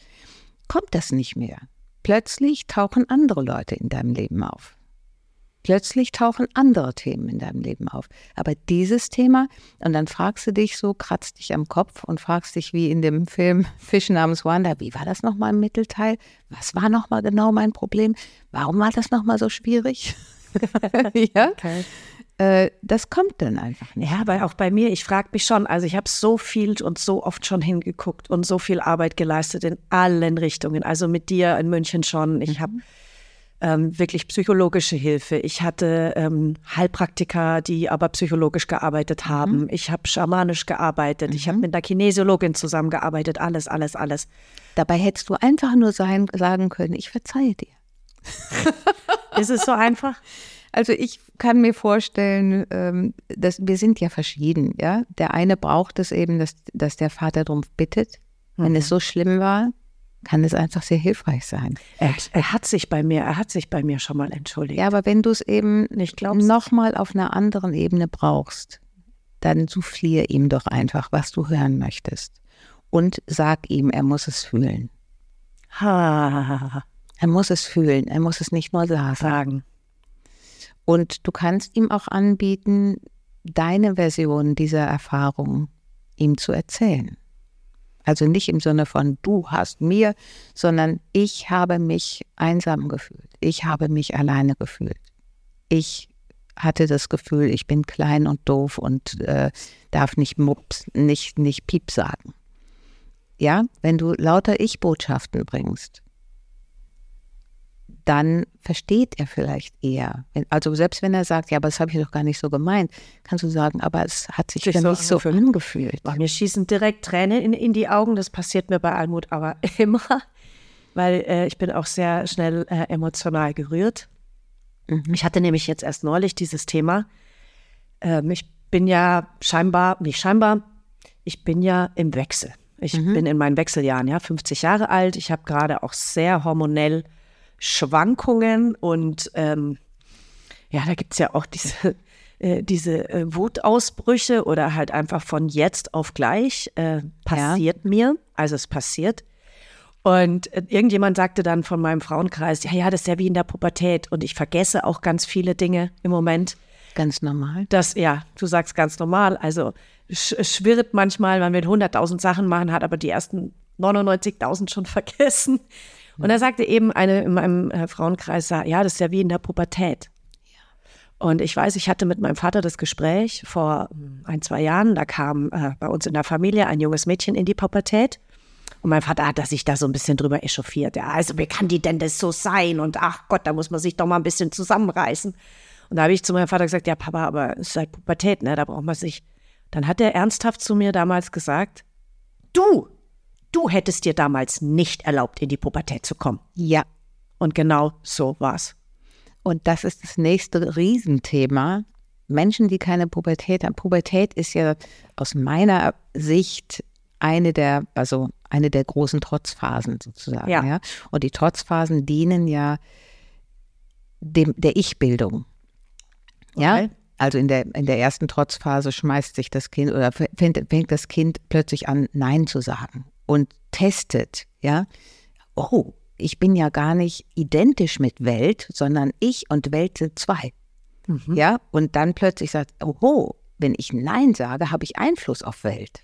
kommt das nicht mehr. Plötzlich tauchen andere Leute in deinem Leben auf. Plötzlich tauchen andere Themen in deinem Leben auf. Aber dieses Thema, und dann fragst du dich so, kratzt dich am Kopf und fragst dich wie in dem Film Fisch namens Wanda, wie war das nochmal im Mittelteil? Was war nochmal genau mein Problem? Warum war das nochmal so schwierig? ja? Okay. Äh, das kommt dann einfach nicht. Ja, weil auch bei mir, ich frage mich schon, also ich habe so viel und so oft schon hingeguckt und so viel Arbeit geleistet in allen Richtungen. Also mit dir in München schon. Ich mhm. habe ähm, wirklich psychologische Hilfe. Ich hatte ähm, Heilpraktiker, die aber psychologisch gearbeitet mhm. haben. Mhm. Ich habe schamanisch gearbeitet. Mhm. Ich habe mit einer Kinesiologin zusammengearbeitet. Alles, alles, alles. Dabei hättest du einfach nur sein, sagen können, ich verzeihe dir. Ist es so einfach? Also ich kann mir vorstellen, ähm, dass wir sind ja verschieden, ja. Der eine braucht es eben, dass, dass der Vater darum bittet, wenn mhm. es so schlimm war kann es einfach sehr hilfreich sein. Er, er, hat sich bei mir, er hat sich bei mir schon mal entschuldigt. Ja, aber wenn du es eben nicht nochmal auf einer anderen Ebene brauchst, dann soufflier ihm doch einfach, was du hören möchtest. Und sag ihm, er muss es fühlen. Ha. Er muss es fühlen, er muss es nicht nur sagen. Und du kannst ihm auch anbieten, deine Version dieser Erfahrung ihm zu erzählen. Also nicht im Sinne von du hast mir, sondern ich habe mich einsam gefühlt. Ich habe mich alleine gefühlt. Ich hatte das Gefühl, ich bin klein und doof und äh, darf nicht Mups, nicht, nicht Piep sagen. Ja, wenn du lauter Ich-Botschaften bringst, dann versteht er vielleicht eher. Also selbst wenn er sagt, ja, aber das habe ich doch gar nicht so gemeint, kannst du sagen, aber es hat sich, sich für so mich so angefühlt. Mir schießen direkt Tränen in, in die Augen. Das passiert mir bei Almut aber immer, weil äh, ich bin auch sehr schnell äh, emotional gerührt. Mhm. Ich hatte nämlich jetzt erst neulich dieses Thema. Ähm, ich bin ja scheinbar, nicht scheinbar, ich bin ja im Wechsel. Ich mhm. bin in meinen Wechseljahren, ja, 50 Jahre alt. Ich habe gerade auch sehr hormonell Schwankungen und ähm, ja, da gibt es ja auch diese, äh, diese äh, Wutausbrüche oder halt einfach von jetzt auf gleich äh, passiert ja. mir. Also es passiert. Und äh, irgendjemand sagte dann von meinem Frauenkreis, ja, ja, das ist ja wie in der Pubertät und ich vergesse auch ganz viele Dinge im Moment. Ganz normal. Das, ja, du sagst ganz normal. Also sch schwirrt manchmal, man will 100.000 Sachen machen, hat aber die ersten 99.000 schon vergessen. Und er sagte eben eine in meinem äh, Frauenkreis, ja, das ist ja wie in der Pubertät. Und ich weiß, ich hatte mit meinem Vater das Gespräch vor hm, ein, zwei Jahren. Da kam äh, bei uns in der Familie ein junges Mädchen in die Pubertät. Und mein Vater hat sich da so ein bisschen drüber echauffiert. Ja, also wie kann die denn das so sein? Und ach Gott, da muss man sich doch mal ein bisschen zusammenreißen. Und da habe ich zu meinem Vater gesagt, ja Papa, aber es ist halt Pubertät, ne? Da braucht man sich. Dann hat er ernsthaft zu mir damals gesagt, du, du hättest dir damals nicht erlaubt, in die Pubertät zu kommen. Ja. Und genau so war's. Und das ist das nächste Riesenthema. Menschen, die keine Pubertät haben. Pubertät ist ja aus meiner Sicht eine der, also eine der großen Trotzphasen sozusagen. Ja. ja? Und die Trotzphasen dienen ja dem, der Ich-Bildung. Okay. Ja. Also in der, in der ersten Trotzphase schmeißt sich das Kind oder fängt, fängt das Kind plötzlich an, Nein zu sagen und testet, ja, oh, ich bin ja gar nicht identisch mit Welt, sondern ich und Welt sind zwei. Mhm. Ja, und dann plötzlich sagt, oh, wenn ich Nein sage, habe ich Einfluss auf Welt.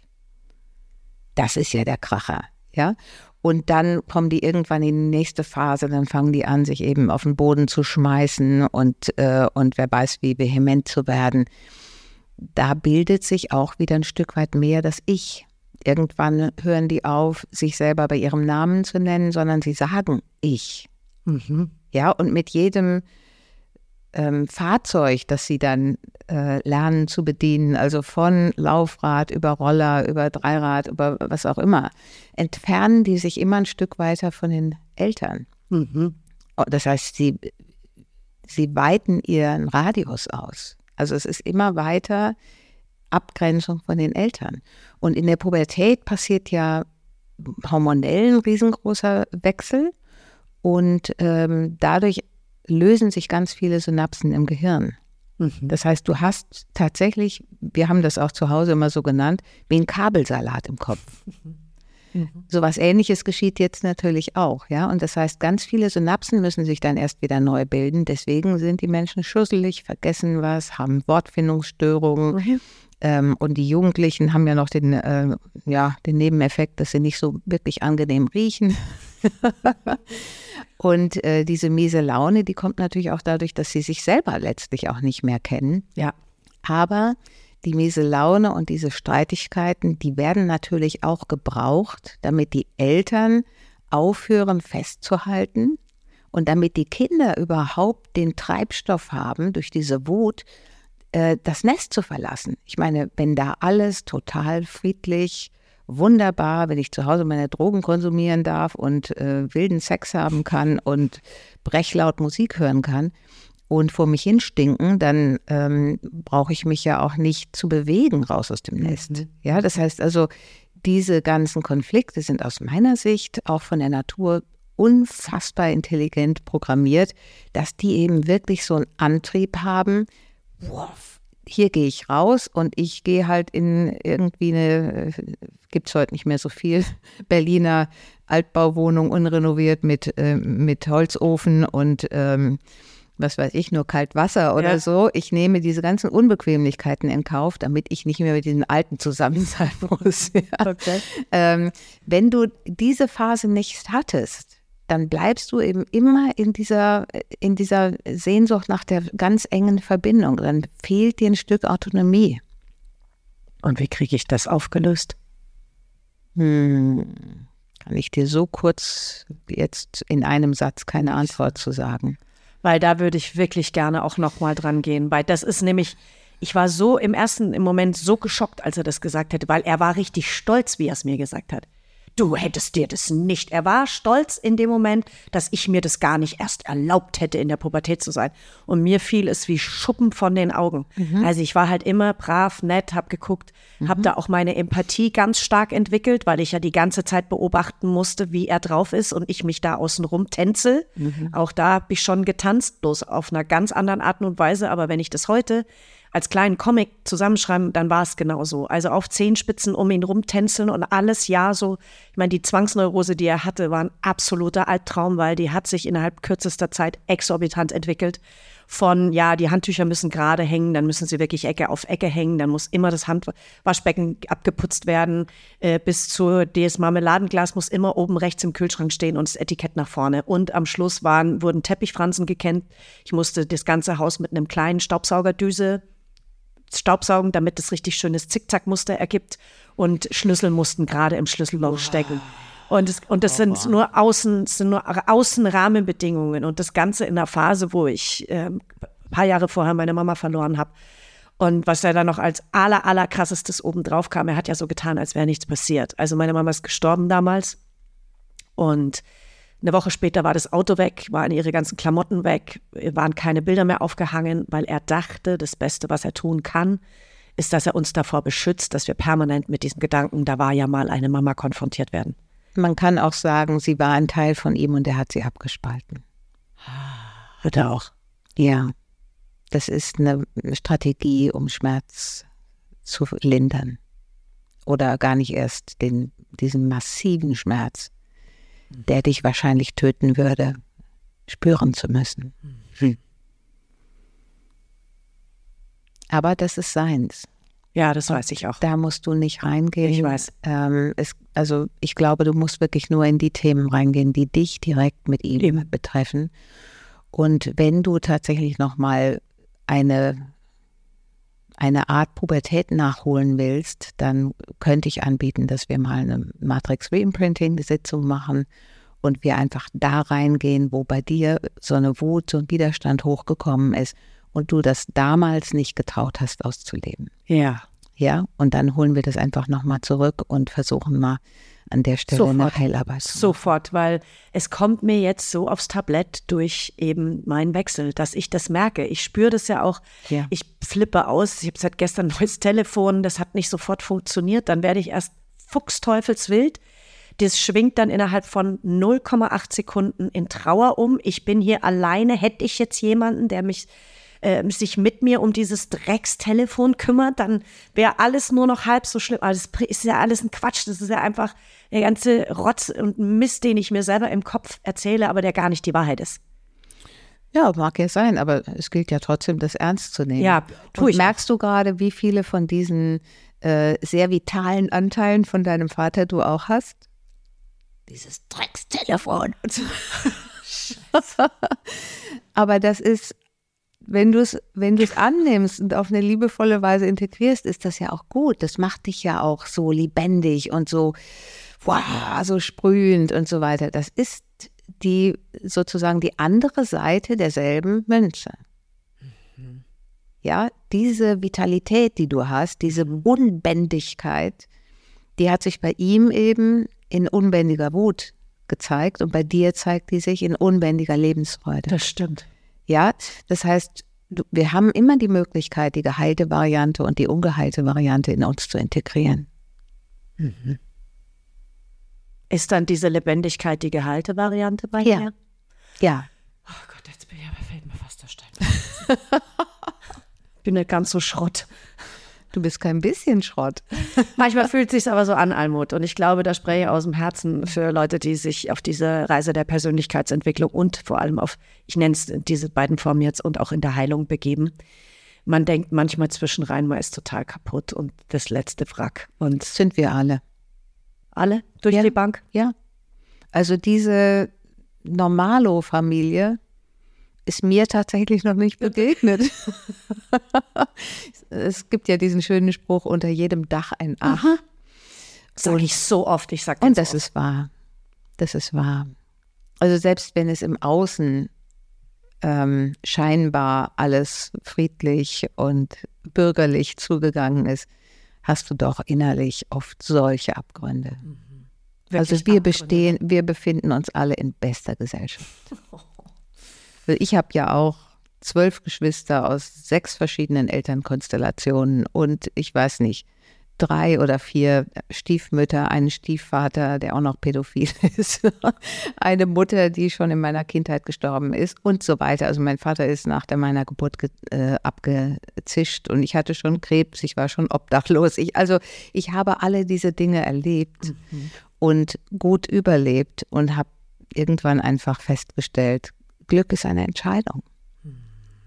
Das ist ja der Kracher, ja. Und dann kommen die irgendwann in die nächste Phase, dann fangen die an, sich eben auf den Boden zu schmeißen und, äh, und wer weiß, wie vehement zu werden. Da bildet sich auch wieder ein Stück weit mehr das Ich. Irgendwann hören die auf, sich selber bei ihrem Namen zu nennen, sondern sie sagen ich. Mhm. Ja, und mit jedem ähm, Fahrzeug, das sie dann äh, lernen zu bedienen, also von Laufrad über Roller, über Dreirad, über was auch immer, entfernen die sich immer ein Stück weiter von den Eltern. Mhm. Oh, das heißt, sie, sie weiten ihren Radius aus. Also es ist immer weiter Abgrenzung von den Eltern. Und in der Pubertät passiert ja hormonell ein riesengroßer Wechsel. Und ähm, dadurch lösen sich ganz viele Synapsen im Gehirn. Mhm. Das heißt, du hast tatsächlich, wir haben das auch zu Hause immer so genannt, wie ein Kabelsalat im Kopf. Mhm. So was ähnliches geschieht jetzt natürlich auch, ja. Und das heißt, ganz viele Synapsen müssen sich dann erst wieder neu bilden. Deswegen sind die Menschen schusselig, vergessen was, haben Wortfindungsstörungen. Ähm, und die Jugendlichen haben ja noch den, äh, ja, den Nebeneffekt, dass sie nicht so wirklich angenehm riechen. und äh, diese miese Laune, die kommt natürlich auch dadurch, dass sie sich selber letztlich auch nicht mehr kennen. Ja. Aber die miese Laune und diese Streitigkeiten, die werden natürlich auch gebraucht, damit die Eltern aufhören festzuhalten und damit die Kinder überhaupt den Treibstoff haben, durch diese Wut äh, das Nest zu verlassen. Ich meine, wenn da alles total friedlich, wunderbar, wenn ich zu Hause meine Drogen konsumieren darf und äh, wilden Sex haben kann und brechlaut Musik hören kann, und vor mich hinstinken, dann ähm, brauche ich mich ja auch nicht zu bewegen raus aus dem Nest. Mhm. Ja, das heißt also, diese ganzen Konflikte sind aus meiner Sicht auch von der Natur unfassbar intelligent programmiert, dass die eben wirklich so einen Antrieb haben, boah, hier gehe ich raus und ich gehe halt in irgendwie eine, gibt es heute nicht mehr so viel, Berliner Altbauwohnung unrenoviert mit, äh, mit Holzofen und ähm, was weiß ich, nur kalt Wasser oder ja. so. Ich nehme diese ganzen Unbequemlichkeiten in Kauf, damit ich nicht mehr mit diesen Alten zusammen sein muss. Ja. Okay. Ähm, wenn du diese Phase nicht hattest, dann bleibst du eben immer in dieser, in dieser Sehnsucht nach der ganz engen Verbindung. Dann fehlt dir ein Stück Autonomie. Und wie kriege ich das aufgelöst? Hm, kann ich dir so kurz jetzt in einem Satz keine Antwort zu sagen weil da würde ich wirklich gerne auch nochmal dran gehen, weil das ist nämlich, ich war so im ersten im Moment so geschockt, als er das gesagt hätte, weil er war richtig stolz, wie er es mir gesagt hat du hättest dir das nicht. Er war stolz in dem Moment, dass ich mir das gar nicht erst erlaubt hätte, in der Pubertät zu sein. Und mir fiel es wie Schuppen von den Augen. Mhm. Also ich war halt immer brav, nett, hab geguckt, mhm. hab da auch meine Empathie ganz stark entwickelt, weil ich ja die ganze Zeit beobachten musste, wie er drauf ist und ich mich da außenrum tänzel. Mhm. Auch da habe ich schon getanzt, bloß auf einer ganz anderen Art und Weise. Aber wenn ich das heute als kleinen Comic zusammenschreiben, dann war es genauso. Also auf Zehenspitzen um ihn rumtänzeln und alles ja so. Ich meine, die Zwangsneurose, die er hatte, war ein absoluter Albtraum, weil die hat sich innerhalb kürzester Zeit exorbitant entwickelt. Von, ja, die Handtücher müssen gerade hängen, dann müssen sie wirklich Ecke auf Ecke hängen, dann muss immer das Handwaschbecken abgeputzt werden, äh, bis zu das Marmeladenglas muss immer oben rechts im Kühlschrank stehen und das Etikett nach vorne. Und am Schluss waren, wurden Teppichfransen gekennt. Ich musste das ganze Haus mit einem kleinen Staubsaugerdüse Staubsaugen, damit es richtig schönes Zickzackmuster ergibt. Und Schlüssel mussten gerade im Schlüsselloch stecken. Und das, und das sind nur Außen, sind nur Außenrahmenbedingungen. Und das Ganze in der Phase, wo ich äh, ein paar Jahre vorher meine Mama verloren habe. Und was ja dann noch als aller, aller krassestes obendrauf kam, er hat ja so getan, als wäre nichts passiert. Also meine Mama ist gestorben damals. Und eine Woche später war das Auto weg, waren ihre ganzen Klamotten weg, waren keine Bilder mehr aufgehangen, weil er dachte, das Beste, was er tun kann, ist, dass er uns davor beschützt, dass wir permanent mit diesem Gedanken, da war ja mal eine Mama, konfrontiert werden. Man kann auch sagen, sie war ein Teil von ihm und er hat sie abgespalten. Wird er auch? Ja. Das ist eine Strategie, um Schmerz zu lindern. Oder gar nicht erst den, diesen massiven Schmerz der dich wahrscheinlich töten würde, spüren zu müssen. Hm. Aber das ist seins. Ja, das weiß ich auch. Da musst du nicht reingehen. Ich weiß. Ähm, es, also ich glaube, du musst wirklich nur in die Themen reingehen, die dich direkt mit ihm Eben. betreffen. Und wenn du tatsächlich noch mal eine eine Art Pubertät nachholen willst, dann könnte ich anbieten, dass wir mal eine Matrix Reimprinting Sitzung machen und wir einfach da reingehen, wo bei dir so eine Wut, so ein Widerstand hochgekommen ist und du das damals nicht getraut hast auszuleben. Ja. Ja, und dann holen wir das einfach nochmal zurück und versuchen mal an der Stelle Sofort. eine Heilarbeit. Sofort, weil es kommt mir jetzt so aufs Tablett durch eben meinen Wechsel, dass ich das merke. Ich spüre das ja auch. Ja. Ich flippe aus. Ich habe seit gestern ein neues Telefon. Das hat nicht sofort funktioniert. Dann werde ich erst fuchsteufelswild. Das schwingt dann innerhalb von 0,8 Sekunden in Trauer um. Ich bin hier alleine. Hätte ich jetzt jemanden, der mich äh, sich mit mir um dieses Dreckstelefon kümmert, dann wäre alles nur noch halb so schlimm. Aber das ist ja alles ein Quatsch. Das ist ja einfach der ganze Rotz und Mist, den ich mir selber im Kopf erzähle, aber der gar nicht die Wahrheit ist. Ja, mag ja sein, aber es gilt ja trotzdem, das ernst zu nehmen. Ja, tue ich. Und merkst du gerade, wie viele von diesen äh, sehr vitalen Anteilen von deinem Vater du auch hast? Dieses Dreckstelefon. aber das ist, wenn du es wenn du's annimmst und auf eine liebevolle Weise integrierst, ist das ja auch gut. Das macht dich ja auch so lebendig und so, wow, so sprühend und so weiter. Das ist die sozusagen die andere Seite derselben Münze. Ja, diese Vitalität, die du hast, diese Unbändigkeit, die hat sich bei ihm eben in unbändiger Wut gezeigt und bei dir zeigt die sich in unbändiger Lebensfreude. Das stimmt. Ja, das heißt, wir haben immer die Möglichkeit, die geheilte Variante und die ungeheilte Variante in uns zu integrieren. Mhm. Ist dann diese Lebendigkeit die geheilte Variante bei Ja. dir? Ja, Oh Gott, jetzt bin ich aber fällt mir fast der Stein. bin nicht ganz so Schrott. Du bist kein bisschen Schrott. Manchmal fühlt es sich aber so an, Almut. Und ich glaube, da spreche ich aus dem Herzen für Leute, die sich auf diese Reise der Persönlichkeitsentwicklung und vor allem auf, ich nenne es diese beiden Formen jetzt und auch in der Heilung begeben. Man denkt manchmal zwischenrein, man ist total kaputt und das letzte Wrack. Und Sind wir alle. alle durch Ja. die Bank. Ja. Also diese Normalo-Familie ist mir tatsächlich noch nicht begegnet. es gibt ja diesen schönen Spruch, unter jedem Dach ein Ach. Sag ich so oft. Ich sag den Und das oft. ist wahr. Das ist wahr. Also selbst wenn es im Außen ähm, scheinbar alles friedlich und bürgerlich zugegangen ist, hast du doch innerlich oft solche Abgründe. Also Wirklich wir Abgründe. bestehen, wir befinden uns alle in bester Gesellschaft. Ich habe ja auch zwölf Geschwister aus sechs verschiedenen Elternkonstellationen und ich weiß nicht, drei oder vier Stiefmütter, einen Stiefvater, der auch noch pädophil ist, eine Mutter, die schon in meiner Kindheit gestorben ist und so weiter. Also mein Vater ist nach der meiner Geburt ge, äh, abgezischt und ich hatte schon Krebs, ich war schon obdachlos. Ich, also ich habe alle diese Dinge erlebt und gut überlebt und habe irgendwann einfach festgestellt, Glück ist eine Entscheidung.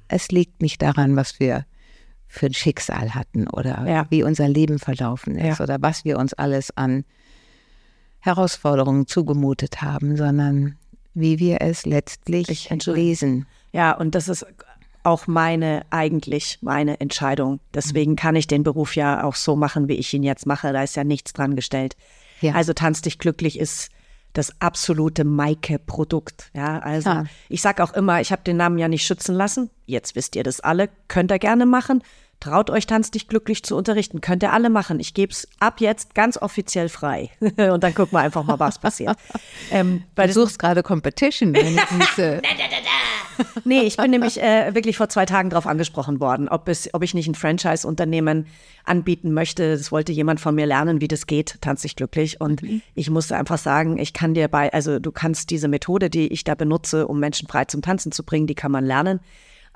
Es liegt nicht daran, was wir für ein Schicksal hatten oder Ja. wie unser Leben verlaufen ist Ja. oder was wir uns alles an Herausforderungen zugemutet haben, sondern wie wir es letztlich lesen. Ja, und das ist auch meine, eigentlich meine Entscheidung. Deswegen kann ich den Beruf ja auch so machen, wie ich ihn jetzt mache. Da ist ja nichts dran gestellt. Ja. Also Tanz dich glücklich ist das absolute Maike-Produkt. Ja, also Ja. ich sag auch immer, ich habe den Namen ja nicht schützen lassen. Jetzt wisst ihr das alle. Könnt ihr gerne machen. Traut euch, Tanz dich glücklich zu unterrichten. Könnt ihr alle machen. Ich gebe es ab jetzt ganz offiziell frei. Und dann gucken wir einfach mal, was passiert. ähm, weil Du suchst gerade Competition, wenn ich diese, Nee, ich bin nämlich äh, wirklich vor zwei Tagen darauf angesprochen worden, ob, es, ob ich nicht ein Franchise-Unternehmen anbieten möchte. Das wollte jemand von mir lernen, wie das geht, tanz dich glücklich. Und ich musste einfach sagen, ich kann dir bei, also du kannst diese Methode, die ich da benutze, um Menschen frei zum Tanzen zu bringen, die kann man lernen.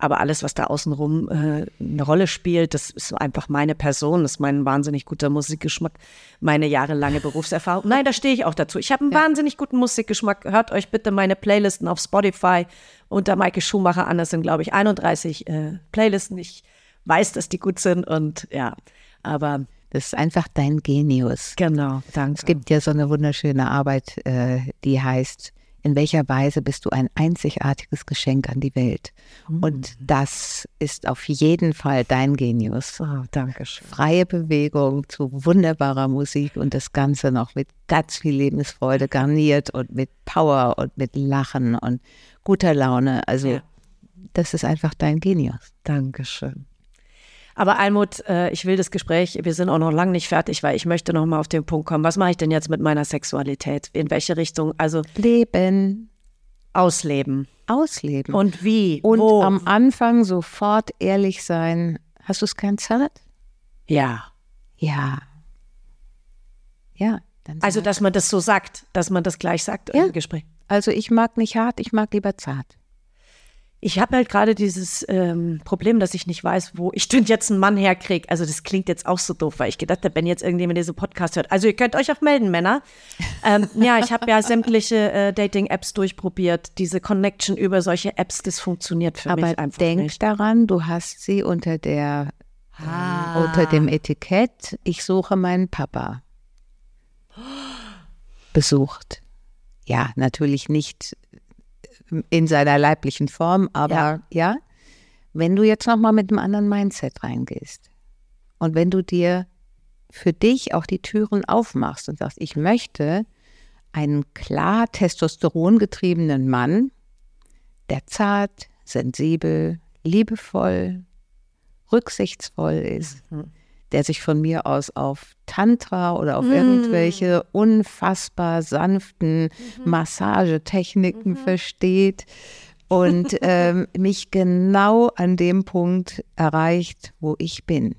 Aber alles, was da außenrum äh, eine Rolle spielt, das ist einfach meine Person, das ist mein wahnsinnig guter Musikgeschmack, meine jahrelange Berufserfahrung. Nein, da stehe ich auch dazu. Ich habe einen wahnsinnig guten Musikgeschmack. Hört euch bitte meine Playlisten auf Spotify unter Maike Schumacher an. Das sind, glaube ich, 31 äh, Playlisten. Ich weiß, dass die gut sind und ja, aber das ist einfach dein Genius. genau, danke. Es gibt ja so eine wunderschöne Arbeit, äh, die heißt, in welcher Weise bist du ein einzigartiges Geschenk an die Welt? Und das ist auf jeden Fall dein Genius. Oh, danke schön. Freie Bewegung zu wunderbarer Musik und das Ganze noch mit ganz viel Lebensfreude garniert und mit Power und mit Lachen und guter Laune. Also Ja. das ist einfach dein Genius. Dankeschön. Aber Almut, äh, ich will das Gespräch, wir sind auch noch lange nicht fertig, weil ich möchte noch mal auf den Punkt kommen. Was mache ich denn jetzt mit meiner Sexualität? In welche Richtung? Also Leben, ausleben. ausleben. Und wie? Und Wo? am Anfang sofort ehrlich sein. Hast du es kein Zart? ja. Ja. Ja. Also, dass man das so sagt, dass man das gleich sagt Ja. im Gespräch. also ich mag nicht hart, ich mag lieber zart. Ich habe halt gerade dieses ähm, Problem, dass ich nicht weiß, wo ich denn jetzt einen Mann herkriege. Also das klingt jetzt auch so doof, weil ich gedacht habe, wenn jetzt irgendjemand diesen Podcast hört. Also ihr könnt euch auch melden, Männer. ähm, ja, ich habe ja sämtliche äh, Dating-Apps durchprobiert. Diese Connection über solche Apps, das funktioniert für Aber mich einfach denk nicht. daran, du hast sie unter der Ah. unter dem Etikett, ich suche meinen Papa besucht. Ja, natürlich nicht in seiner leiblichen Form, aber ja, Ja. wenn du jetzt nochmal mit einem anderen Mindset reingehst und wenn du dir für dich auch die Türen aufmachst und sagst, ich möchte einen klar testosterongetriebenen Mann, der zart, sensibel, liebevoll, rücksichtsvoll ist, der sich von mir aus auf Tantra oder auf irgendwelche unfassbar sanften Massagetechniken versteht und ähm, mich genau an dem Punkt erreicht, wo ich bin.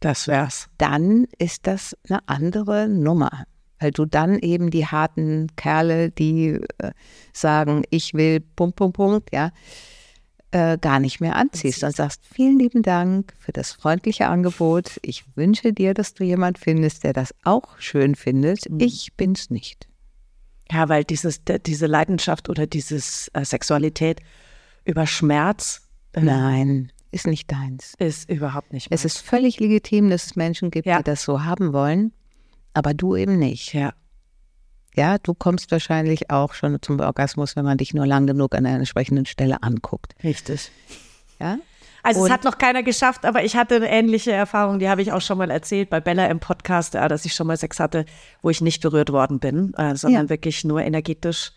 Das wär's. Dann ist das eine andere Nummer. Weil du dann eben die harten Kerle, die äh, sagen, ich will Punkt, Punkt, Punkt, ja, äh, gar nicht mehr anziehst und sagst, vielen lieben Dank für das freundliche Angebot. Ich wünsche dir, dass du jemand findest, der das auch schön findet. Ich bin's nicht. Ja, weil dieses, diese Leidenschaft oder dieses äh, Sexualität über Schmerz äh, Nein, ist nicht deins. ist überhaupt nicht Es meins. ist völlig legitim, dass es Menschen gibt, Ja. die das so haben wollen, aber du eben nicht. ja. Ja, du kommst wahrscheinlich auch schon zum Orgasmus, wenn man dich nur lang genug an einer entsprechenden Stelle anguckt. Richtig. Ja? Also es Und- hat noch keiner geschafft, aber ich hatte eine ähnliche Erfahrung, die habe ich auch schon mal erzählt bei Bella im Podcast, ja, dass ich schon mal Sex hatte, wo ich nicht berührt worden bin, äh, sondern Ja. wirklich nur energetisch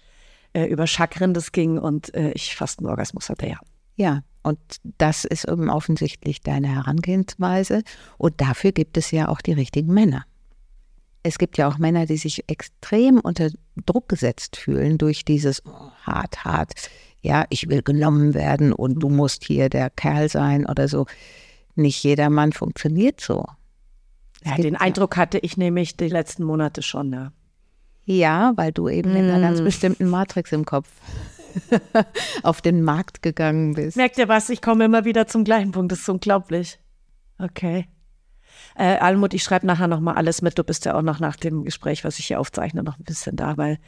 äh, über Chakren das ging und äh, ich fast einen Orgasmus hatte, ja. Ja, und das ist eben offensichtlich deine Herangehensweise. Und dafür gibt es ja auch die richtigen Männer. Es gibt ja auch Männer, die sich extrem unter Druck gesetzt fühlen durch dieses oh, hart, hart, ja, ich will genommen werden und du musst hier der Kerl sein oder so. Nicht jeder Mann funktioniert so. Ja den Eindruck hatte ich nämlich die letzten Monate schon, ja. Ja, weil du eben in einer ganz bestimmten Matrix im Kopf auf den Markt gegangen bist. Merkt ihr was? Ich komme immer wieder zum gleichen Punkt. Das ist unglaublich. Okay. Äh, Almut, ich schreibe nachher nochmal alles mit. Du bist ja auch noch nach dem Gespräch, was ich hier aufzeichne, noch ein bisschen da, weil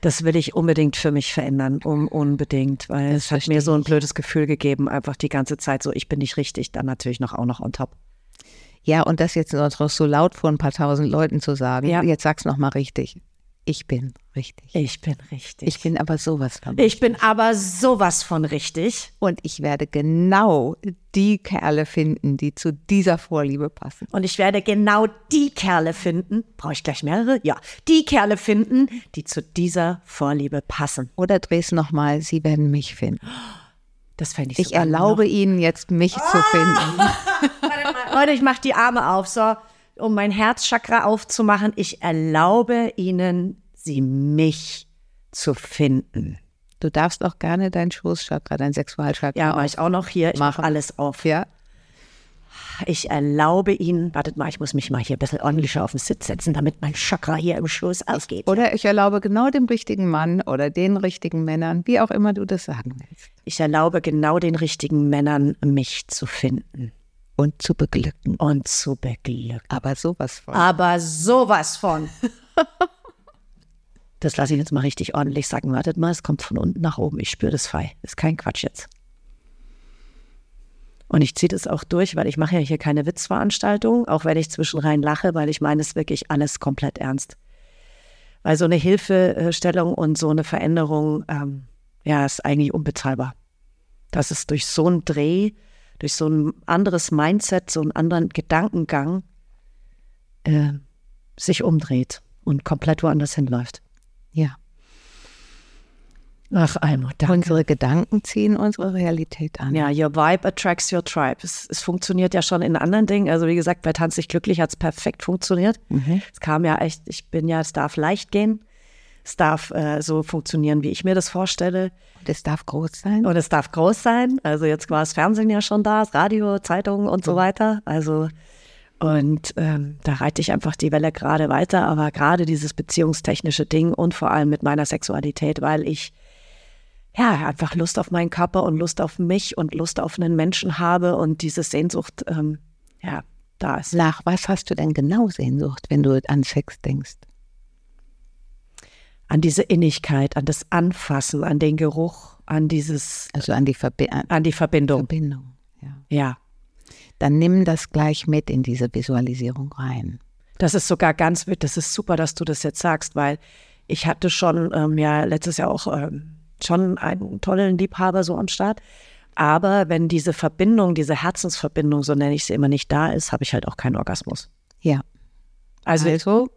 das will ich unbedingt für mich verändern. Um, unbedingt, weil es hat mir so ein blödes Gefühl gegeben, einfach die ganze Zeit so, ich bin nicht richtig, dann natürlich noch auch noch on top. Ja, und das jetzt noch so laut vor ein paar tausend Leuten zu sagen, Ja. jetzt sag's noch mal richtig. Ich bin richtig. Ich bin richtig. Ich bin aber sowas von. ich bin aber sowas von richtig. Und ich werde genau die Kerle finden, die zu dieser Vorliebe passen. Und ich werde genau die Kerle finden, brauche ich gleich mehrere? Ja, die Kerle finden, die zu dieser Vorliebe passen. Oder dreh's noch mal, sie werden mich finden. Das fände ich Ich erlaube ihnen jetzt, mich zu finden. Noch. Leute, ich mache die Arme auf, so, um mein Herzchakra aufzumachen. Ich erlaube ihnen, sie mich zu finden. Du darfst auch gerne dein Schoßchakra, dein Sexualchakra Ja, mache ich auch noch hier. Ich mache alles auf. Ja. Ich erlaube ihnen, wartet mal, ich muss mich mal hier ein bisschen ordentlicher auf den Sitz setzen, damit mein Chakra hier im Schoß aufgeht. Oder ich erlaube genau dem richtigen Mann oder den richtigen Männern, wie auch immer du das sagen willst. Ich erlaube genau den richtigen Männern, mich zu finden Und zu beglücken. und zu beglücken. Aber sowas von. Aber sowas von. Das lasse ich jetzt mal richtig ordentlich sagen. Wartet mal, es kommt von unten nach oben. Ich spüre das frei. Ist kein Quatsch jetzt. Und ich ziehe das auch durch, weil ich mache ja hier keine Witzveranstaltung, auch wenn ich zwischenrein lache, weil ich meine es wirklich alles komplett ernst. Weil so eine Hilfestellung und so eine Veränderung, ähm, ja, ist eigentlich unbezahlbar. Dass es durch so einen Dreh, durch so ein anderes Mindset, so einen anderen Gedankengang äh, sich umdreht und komplett woanders hinläuft. Ja. Ach, Almut, danke. Unsere Gedanken ziehen unsere Realität an. Ja, your vibe attracts your tribe. Es, es funktioniert ja schon in anderen Dingen. Also wie gesagt, bei Tanz dich glücklich hat es perfekt funktioniert. Es kam ja echt, ich bin ja, es darf leicht gehen. Es darf äh, so funktionieren, wie ich mir das vorstelle. Und es darf groß sein. Und es darf groß sein. Also jetzt war das Fernsehen ja schon da, das Radio, Zeitungen und so weiter. Also Und ähm, da reite ich einfach die Welle gerade weiter, aber gerade dieses beziehungstechnische Ding und vor allem mit meiner Sexualität, weil ich ja einfach Lust auf meinen Körper und Lust auf mich und Lust auf einen Menschen habe und diese Sehnsucht, ähm, ja, da ist. Nach was hast du denn genau Sehnsucht, wenn du an Sex denkst? An diese Innigkeit, an das Anfassen, an den Geruch, an dieses, Also an die, Verbi an die Verbindung. Verbindung. Ja. Ja, Dann nimm das gleich mit in diese Visualisierung rein. Das ist sogar ganz wild. Das ist super, dass du das jetzt sagst, weil ich hatte schon ähm, ja letztes Jahr auch ähm, schon einen tollen Liebhaber so am Start. Aber wenn diese Verbindung, diese Herzensverbindung, so nenne ich sie immer, nicht da ist, habe ich halt auch keinen Orgasmus. Ja. Also, Also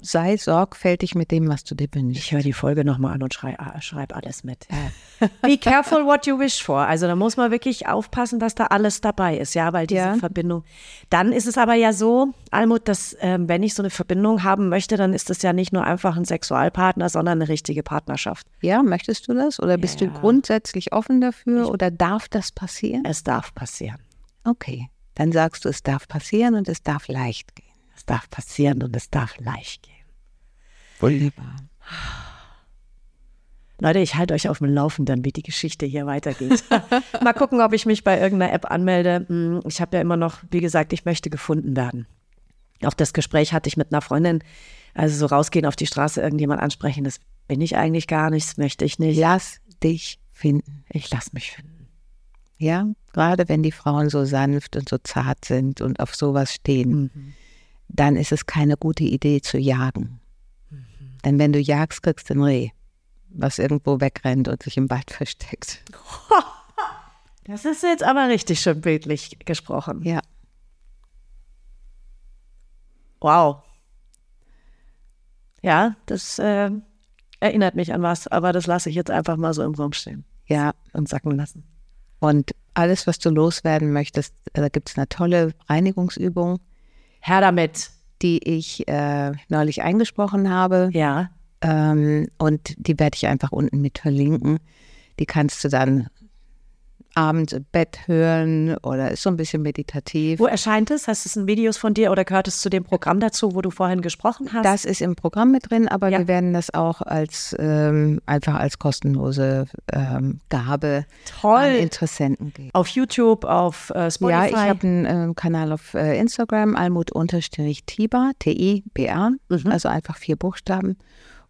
sei sorgfältig mit dem, was du dir wünschst. ich höre die Folge nochmal an und schrei, ah, schreib alles mit. Be careful what you wish for. Also da muss man wirklich aufpassen, dass da alles dabei ist, ja, weil diese Ja. Verbindung. Dann ist es aber ja so, Almut, dass ähm, wenn ich so eine Verbindung haben möchte, dann ist das ja nicht nur einfach ein Sexualpartner, sondern eine richtige Partnerschaft. Ja, möchtest du das? Oder bist Ja. du grundsätzlich offen dafür? oder darf das passieren? Es darf passieren. Okay. Dann sagst du, es darf passieren und es darf leicht gehen. Es darf passieren und es darf leicht gehen. Wunderbar. Leute, ich halte euch auf dem Laufenden, wie die Geschichte hier weitergeht. Mal gucken, ob ich mich bei irgendeiner App anmelde. Hm, Ich habe ja immer noch, wie gesagt, ich möchte gefunden werden. Auch das Gespräch hatte ich mit einer Freundin. Also so rausgehen auf die Straße, irgendjemand ansprechen, das bin ich eigentlich gar nicht, das möchte ich nicht. Lass dich finden. Ich lasse mich finden. Ja, gerade wenn die Frauen so sanft und so zart sind und auf sowas stehen, Mhm. Dann ist es keine gute Idee zu jagen. Mhm. Denn wenn du jagst, kriegst du ein Reh, was irgendwo wegrennt und sich im Wald versteckt. Das ist jetzt aber richtig schön bildlich gesprochen. Ja, Wow. Ja, das äh, erinnert mich an was, aber das lasse ich jetzt einfach mal so im Raum stehen ja. und sacken lassen. Und alles, was du loswerden möchtest, äh, da gibt es eine tolle Reinigungsübung, Her damit. die ich äh, neulich eingesprochen habe. Ja. Ähm, und die werde ich einfach unten mit verlinken. Die kannst du dann abends im Bett hören oder ist so ein bisschen meditativ. Wo erscheint es? Hast du es in Videos von dir oder gehört es zu dem Programm dazu, wo du vorhin gesprochen hast? Das ist im Programm mit drin, aber Ja. wir werden das auch als ähm, einfach als kostenlose ähm, Gabe an toll. Interessenten geben. Auf YouTube, auf äh, Spotify. Ja, ich habe einen ähm, Kanal auf äh, Instagram, almut-tiba, T-I-B-A, Mhm. also einfach vier Buchstaben.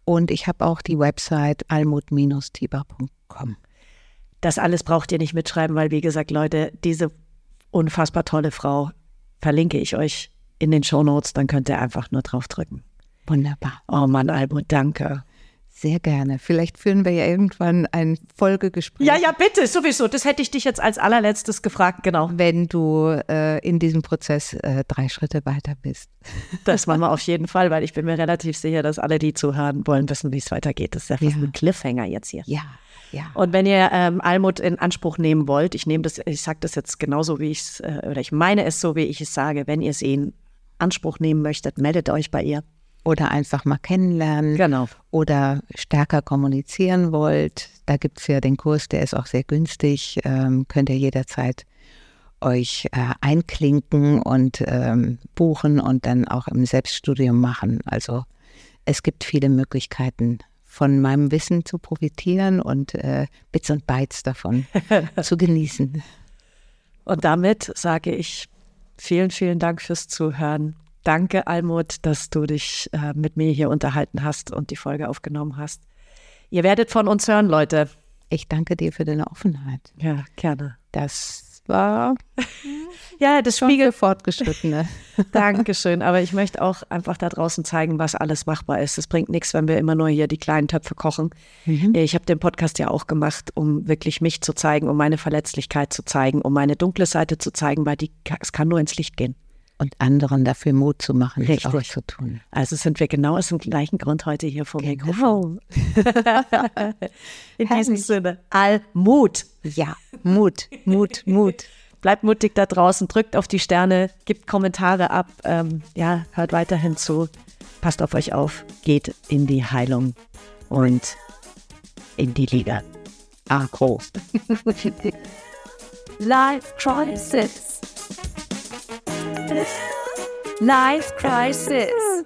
Und ich habe auch die Website almut-tiba.com. Das alles braucht ihr nicht mitschreiben, weil, wie gesagt, Leute, diese unfassbar tolle Frau verlinke ich euch in den Shownotes, dann könnt ihr einfach nur draufdrücken. Wunderbar. Oh Mann, Almut, danke. Sehr gerne. Vielleicht führen wir ja irgendwann ein Folgegespräch. Ja, ja, bitte, sowieso. Das hätte ich dich jetzt als allerletztes gefragt, genau. Wenn du äh, in diesem Prozess äh, drei Schritte weiter bist. Das machen wir auf jeden Fall, weil ich bin mir relativ sicher, dass alle, die zuhören, wollen wissen, wie es weitergeht. Das ist ja fast Ja. ein Cliffhanger jetzt hier. Ja, ja. Und wenn ihr ähm, Almut in Anspruch nehmen wollt, ich nehme das, ich sage das jetzt genauso, wie ich es, äh, oder ich meine es so, wie ich es sage, wenn ihr es in Anspruch nehmen möchtet, meldet euch bei ihr. Oder einfach mal kennenlernen. Genau. Oder stärker kommunizieren wollt. Da gibt es ja den Kurs, der ist auch sehr günstig. Ähm, könnt ihr jederzeit euch äh, einklinken und ähm, buchen und dann auch im Selbststudium machen. Also es gibt viele Möglichkeiten, von meinem Wissen zu profitieren und äh, Bits und Bytes davon zu genießen. Und damit sage ich vielen, vielen Dank fürs Zuhören. Danke, Almut, dass du dich äh, mit mir hier unterhalten hast und die Folge aufgenommen hast. Ihr werdet von uns hören, Leute. Ich danke dir für deine Offenheit. Ja, gerne. Das war Ja, das für Fortgeschrittene. Dankeschön. Aber ich möchte auch einfach da draußen zeigen, was alles machbar ist. Es bringt nichts, wenn wir immer nur hier die kleinen Töpfe kochen. Ich habe den Podcast ja auch gemacht, um wirklich mich zu zeigen, um meine Verletzlichkeit zu zeigen, um meine dunkle Seite zu zeigen, weil die, es kann nur ins Licht gehen. Und anderen dafür Mut zu machen, es Richtig. auch zu tun. Also sind wir genau aus dem gleichen Grund heute hier vor Genau. Mikrofon. In diesem. Sinne, Allmut. Ja, Mut, Mut, Mut. Bleibt mutig da draußen, drückt auf die Sterne, gibt Kommentare ab, ähm, ja, hört weiterhin zu, passt auf euch auf, geht in die Heilung und in die Liga. Ah, groß. Life crisis. Life crisis.